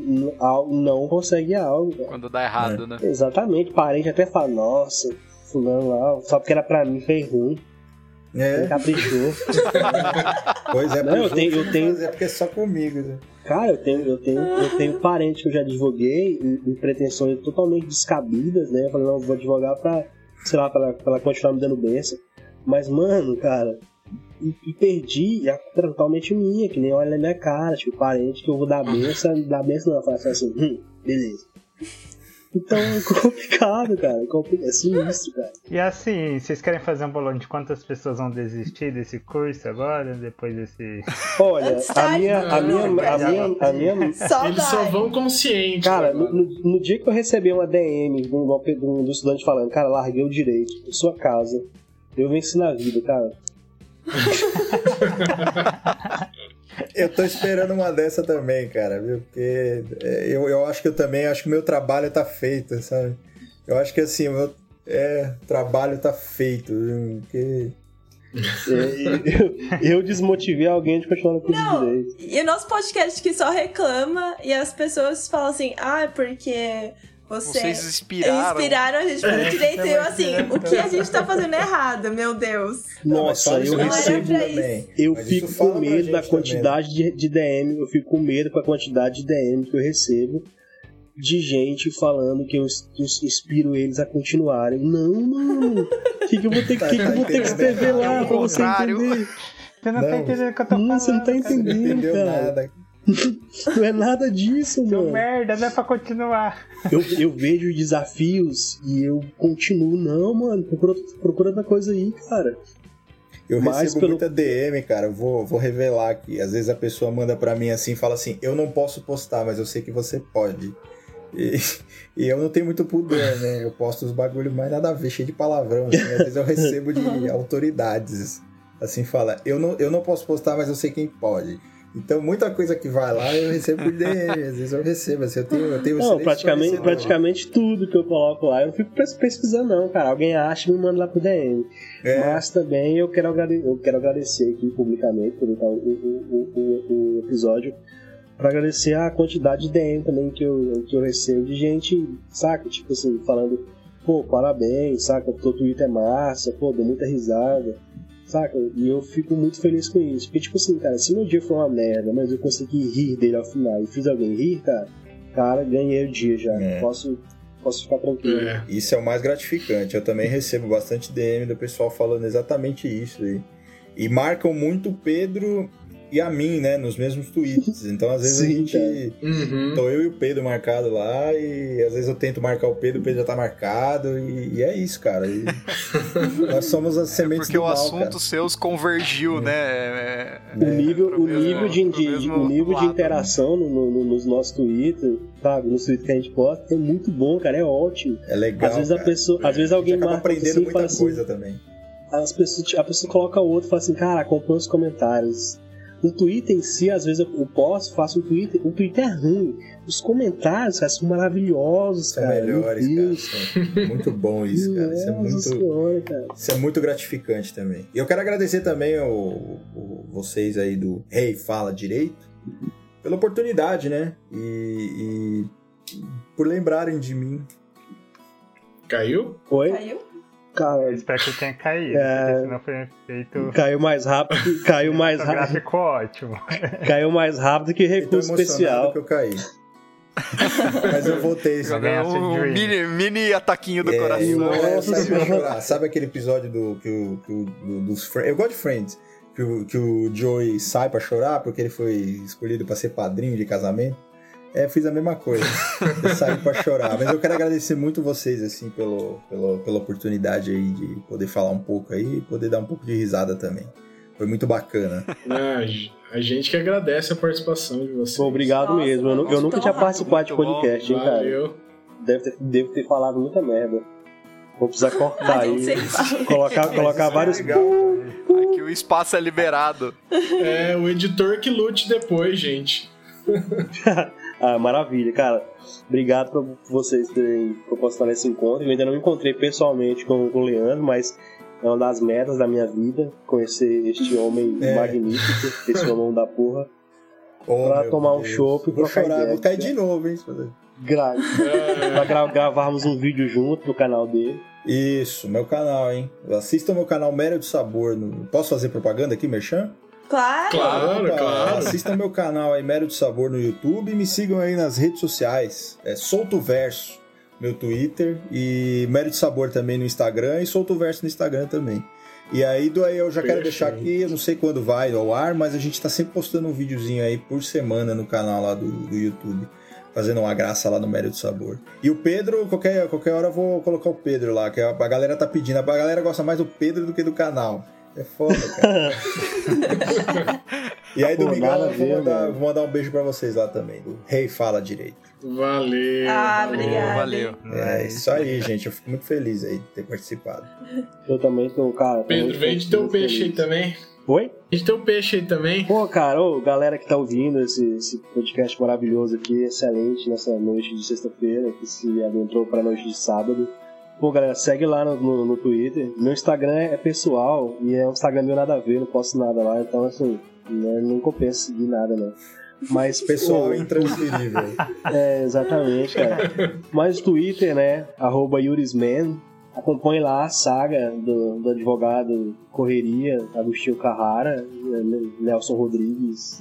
não consegue algo. Cara. Quando dá errado, é. né? Exatamente. Parente até fala, nossa, fulano lá, só porque era pra mim fez ruim. É. Ele caprichou. pois é, não, eu tenho, eu tenho... é porque é só comigo, né? Cara, eu tenho, eu tenho, eu tenho parente que eu já advoguei em, em pretensões totalmente descabidas, né? Eu falei, não, vou advogar pra, sei lá, pra, pra ela continuar me dando benção. Mas, mano, cara, e, e perdi, a culpa totalmente minha, que nem olha na minha cara, tipo, parente que eu vou dar benção, dar benção não, eu falo assim, hum, beleza. Então é complicado, cara. É sinistro, cara. E assim, vocês querem fazer um bolão de quantas pessoas vão desistir desse curso agora, depois desse. Olha, a minha. A minha. A minha. A minha... Eles só vão conscientes. Cara, no, no, dia que eu recebi uma DM de um, de um estudante falando, cara, larguei o direito, em sua casa, eu venci na vida, cara. Eu tô esperando uma dessa também, cara, viu? Porque é, eu, eu acho que eu também acho que o meu trabalho tá feito, sabe? Eu acho que assim, o meu é, trabalho tá feito, viu? Porque. É, eu, eu, desmotivei alguém de continuar no curso Não, direito. E o nosso podcast que só reclama e as pessoas falam assim, ah, porque você Vocês inspiraram. Inspiraram a gente fazer direito. E eu assim, o que a gente tá fazendo errado, meu Deus. Nossa, eu recebo. Eu Mas fico com medo da quantidade de, de DM. Eu fico com medo com a quantidade de DM que eu recebo de gente falando que eu inspiro eles a continuarem. Não, mano. O que, que eu vou ter, que, que, eu vou ter que escrever lá pra você entender? Você não, tá não tá entendendo o que eu tô falando. Você não tá entendendo, cara. Nada. não é nada disso, Seu mano. merda, não é pra continuar. Eu, eu vejo desafios e eu continuo. Não, mano, procura, procura outra coisa aí, cara. Eu Mas recebo pelo... muita DM, cara. Eu vou, vou revelar aqui. Às vezes a pessoa manda para mim assim, fala assim: Eu não posso postar, mas eu sei que você pode. E, e eu não tenho muito pudor, né? Eu posto os bagulhos mais nada a ver, cheio de palavrão. Assim. Às vezes eu recebo de autoridades. Assim, fala: eu não, eu não posso postar, mas eu sei quem pode. Então, muita coisa que vai lá eu recebo por DM, às vezes eu recebo, assim, eu tenho, eu tenho Não, praticamente, praticamente tudo que eu coloco lá, eu não fico pesquisando não, cara. Alguém acha e me manda lá pro DM. É. Mas também eu quero, eu quero agradecer aqui publicamente por o, o, o, o episódio para agradecer a quantidade de DM também que eu, que eu recebo de gente, saca? Tipo assim, falando, pô, parabéns, saca? O teu Twitter é massa, pô, deu muita risada saca? E eu fico muito feliz com isso. Porque, tipo assim, cara, se meu dia foi uma merda, mas eu consegui rir dele ao final e fiz alguém rir, cara, cara, ganhei o dia já. É. Posso, posso ficar tranquilo. É. Isso é o mais gratificante. Eu também recebo bastante DM do pessoal falando exatamente isso. E, e marcam muito o Pedro e a mim, né, nos mesmos tweets. Então, às vezes Sim, a gente. Uhum. Tô eu e o Pedro marcado lá, e às vezes eu tento marcar o Pedro, o Pedro já tá marcado, e, e é isso, cara. E nós somos as sementes é Porque o mal, assunto cara. seus convergiu, né? É, o nível, o mesmo, nível de, de o nível lado, de interação né? no, no, nos nossos tweets, sabe? Nos tweets que a gente posta, é muito bom, cara, é ótimo. É legal. Às vezes, a pessoa, às vezes alguém marca aprendendo assim, muita assim, coisa também. As pessoas, a pessoa coloca o outro e fala assim, cara, acompanha os comentários O Twitter em si, às vezes eu posto, faço um Twitter. O Twitter é ruim. Os comentários, cara, são maravilhosos, São cara. melhores, cara. Muito bom isso, cara. Isso é Nossa muito, senhora, cara. isso é muito gratificante também. E eu quero agradecer também o, o- vocês aí do Rei Fala Direito pela oportunidade, né? E, e por lembrarem de mim. Caiu? Oi? Caiu? Cara, Eu espero que tenha caído, É. porque senão foi feito. caiu mais rápido. Caiu mais rápido. gráfico ótimo. Caiu mais rápido que recurso emocionado especial. que eu caí. Mas eu voltei. Um mini, mini ataquinho do É, coração. eu- chorar. Sabe aquele episódio do, que o, que do- dos Friends? Eu gosto de Friends. Que o, que o Joey sai pra chorar porque ele foi escolhido pra ser padrinho de casamento. É, fiz a mesma coisa. Eu saí pra chorar. Mas eu quero agradecer muito vocês, assim, pelo, pelo, pela oportunidade aí de poder falar um pouco aí e poder dar um pouco de risada também. Foi muito bacana. A gente que agradece a participação de vocês. Pô, Obrigado Nossa, mesmo. Eu, eu nunca tinha participado de bom. podcast, hein, cara. Valeu. Deve ter, devo ter falado muita merda. Vou precisar cortar aí. Colocar, colocar vários. Aqui o espaço é liberado. É, o editor que lute depois, gente. Ah, maravilha, cara. Obrigado por vocês terem proporcionado esse encontro. Eu ainda não encontrei pessoalmente com, com o Leandro, mas é uma das metas da minha vida conhecer este homem É. magnífico, esse homem da porra. Oh, Pra tomar um Deus. chopp e Vou trocar chorar, ideia. vou cair de novo, hein? Gra pra gra gravarmos um vídeo junto no canal dele. Isso, meu canal, hein? Assistam meu canal Mero de Sabor. Posso fazer propaganda aqui, Merchan? Claro! Claro, Opa, claro. Assistam meu canal aí, Mero de Sabor, no YouTube e me sigam aí nas redes sociais. É Solto Verso, meu Twitter, e Mero de Sabor também no Instagram e Solto Verso no Instagram também. E aí, do aí eu já quero deixar Perfeito. aqui, eu não sei quando vai ao ar, mas a gente tá sempre postando um videozinho aí por semana no canal lá do, do YouTube. Fazendo uma graça lá no Mero de Sabor. E o Pedro, qualquer, qualquer hora eu vou colocar o Pedro lá, que a galera tá pedindo. A galera gosta mais do Pedro do que do canal. É foda, cara. e aí, Pô, a eu vou ver, mandar, vou mandar um beijo pra vocês lá também, do Rei Fala Direito. Valeu. Ah, valeu. obrigada. Valeu. É isso aí, gente. Eu fico muito feliz aí de ter participado. Eu também tô, cara. Pedro, vende teu peixe aí feliz. também. Oi? Vende teu peixe aí também. Pô, cara, ô, galera que tá ouvindo esse, esse podcast maravilhoso aqui, excelente nessa noite de sexta-feira, que se adentrou pra noite de sábado. Pô, galera, segue lá no, no, no Twitter. Meu Instagram é pessoal e é um Instagram meio nada a ver, não posto nada lá, então assim, né, não compensa seguir nada, né? Mas, Pessoal pô, intransferível. é, exatamente, cara. Mas o Twitter, né? Arroba Yurisman. Acompanhe lá a saga do, do advogado Correria, Agostinho Carrara, né, Nelson Rodrigues,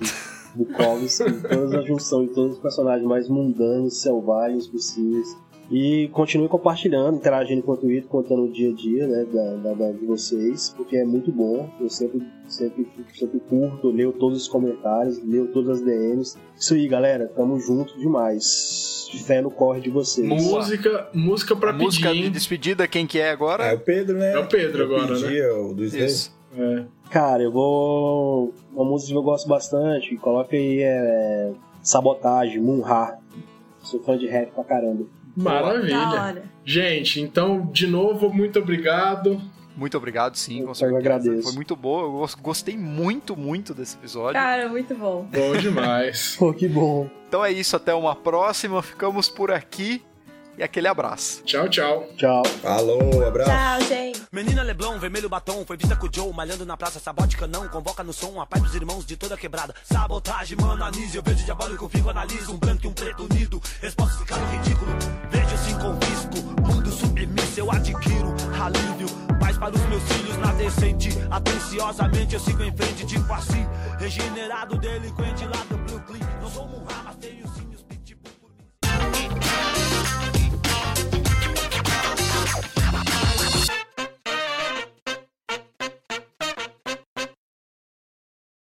Bukowski, toda a junção de todos os personagens mais mundanos, selvagens possíveis. E continue compartilhando, interagindo com o Twitter, contando o dia a dia né, da, da- da- de vocês, porque é muito bom. Eu sempre, sempre, sempre curto, leio todos os comentários, leio todas as DMs. Isso aí, galera, tamo junto demais. Fé no corre de vocês. Música, música pra A música pedir. de despedida, quem que é Ah, é agora? o Pedro, né? É o Pedro Eu agora, pedi, né? é o do. Isso. É. Cara, eu vou. Uma música que eu gosto bastante, coloca aí é. Sabotagem, Munha. Sou fã de rap pra caramba. Maravilha. Gente, então, de novo, muito obrigado. Muito obrigado, sim, Eu com certeza. agradeço. Foi muito boa. Eu gos- gostei muito, muito desse episódio. Cara, muito bom. Bom demais. Pô, que bom. Então é isso, até uma próxima. Ficamos por aqui e aquele abraço. tchau, tchau. Tchau. Falou, abraço. Tchau, gente. Menina Leblon, vermelho batom, foi vista com o Joe, malhando na praça, sabote canão, convoca no som a paz dos irmãos de toda quebrada. Sabotagem, mano, anise, eu vejo diabólico, fico, analiso, um branco e um preto unido, resposta ficaram ridículo, vejo assim conquisco, mundo submisso, eu adquiro alívio, paz para os meus filhos na decente, atenciosamente eu sigo em frente, tipo assim, regenerado, delinquente lá do Brooklyn, não sou um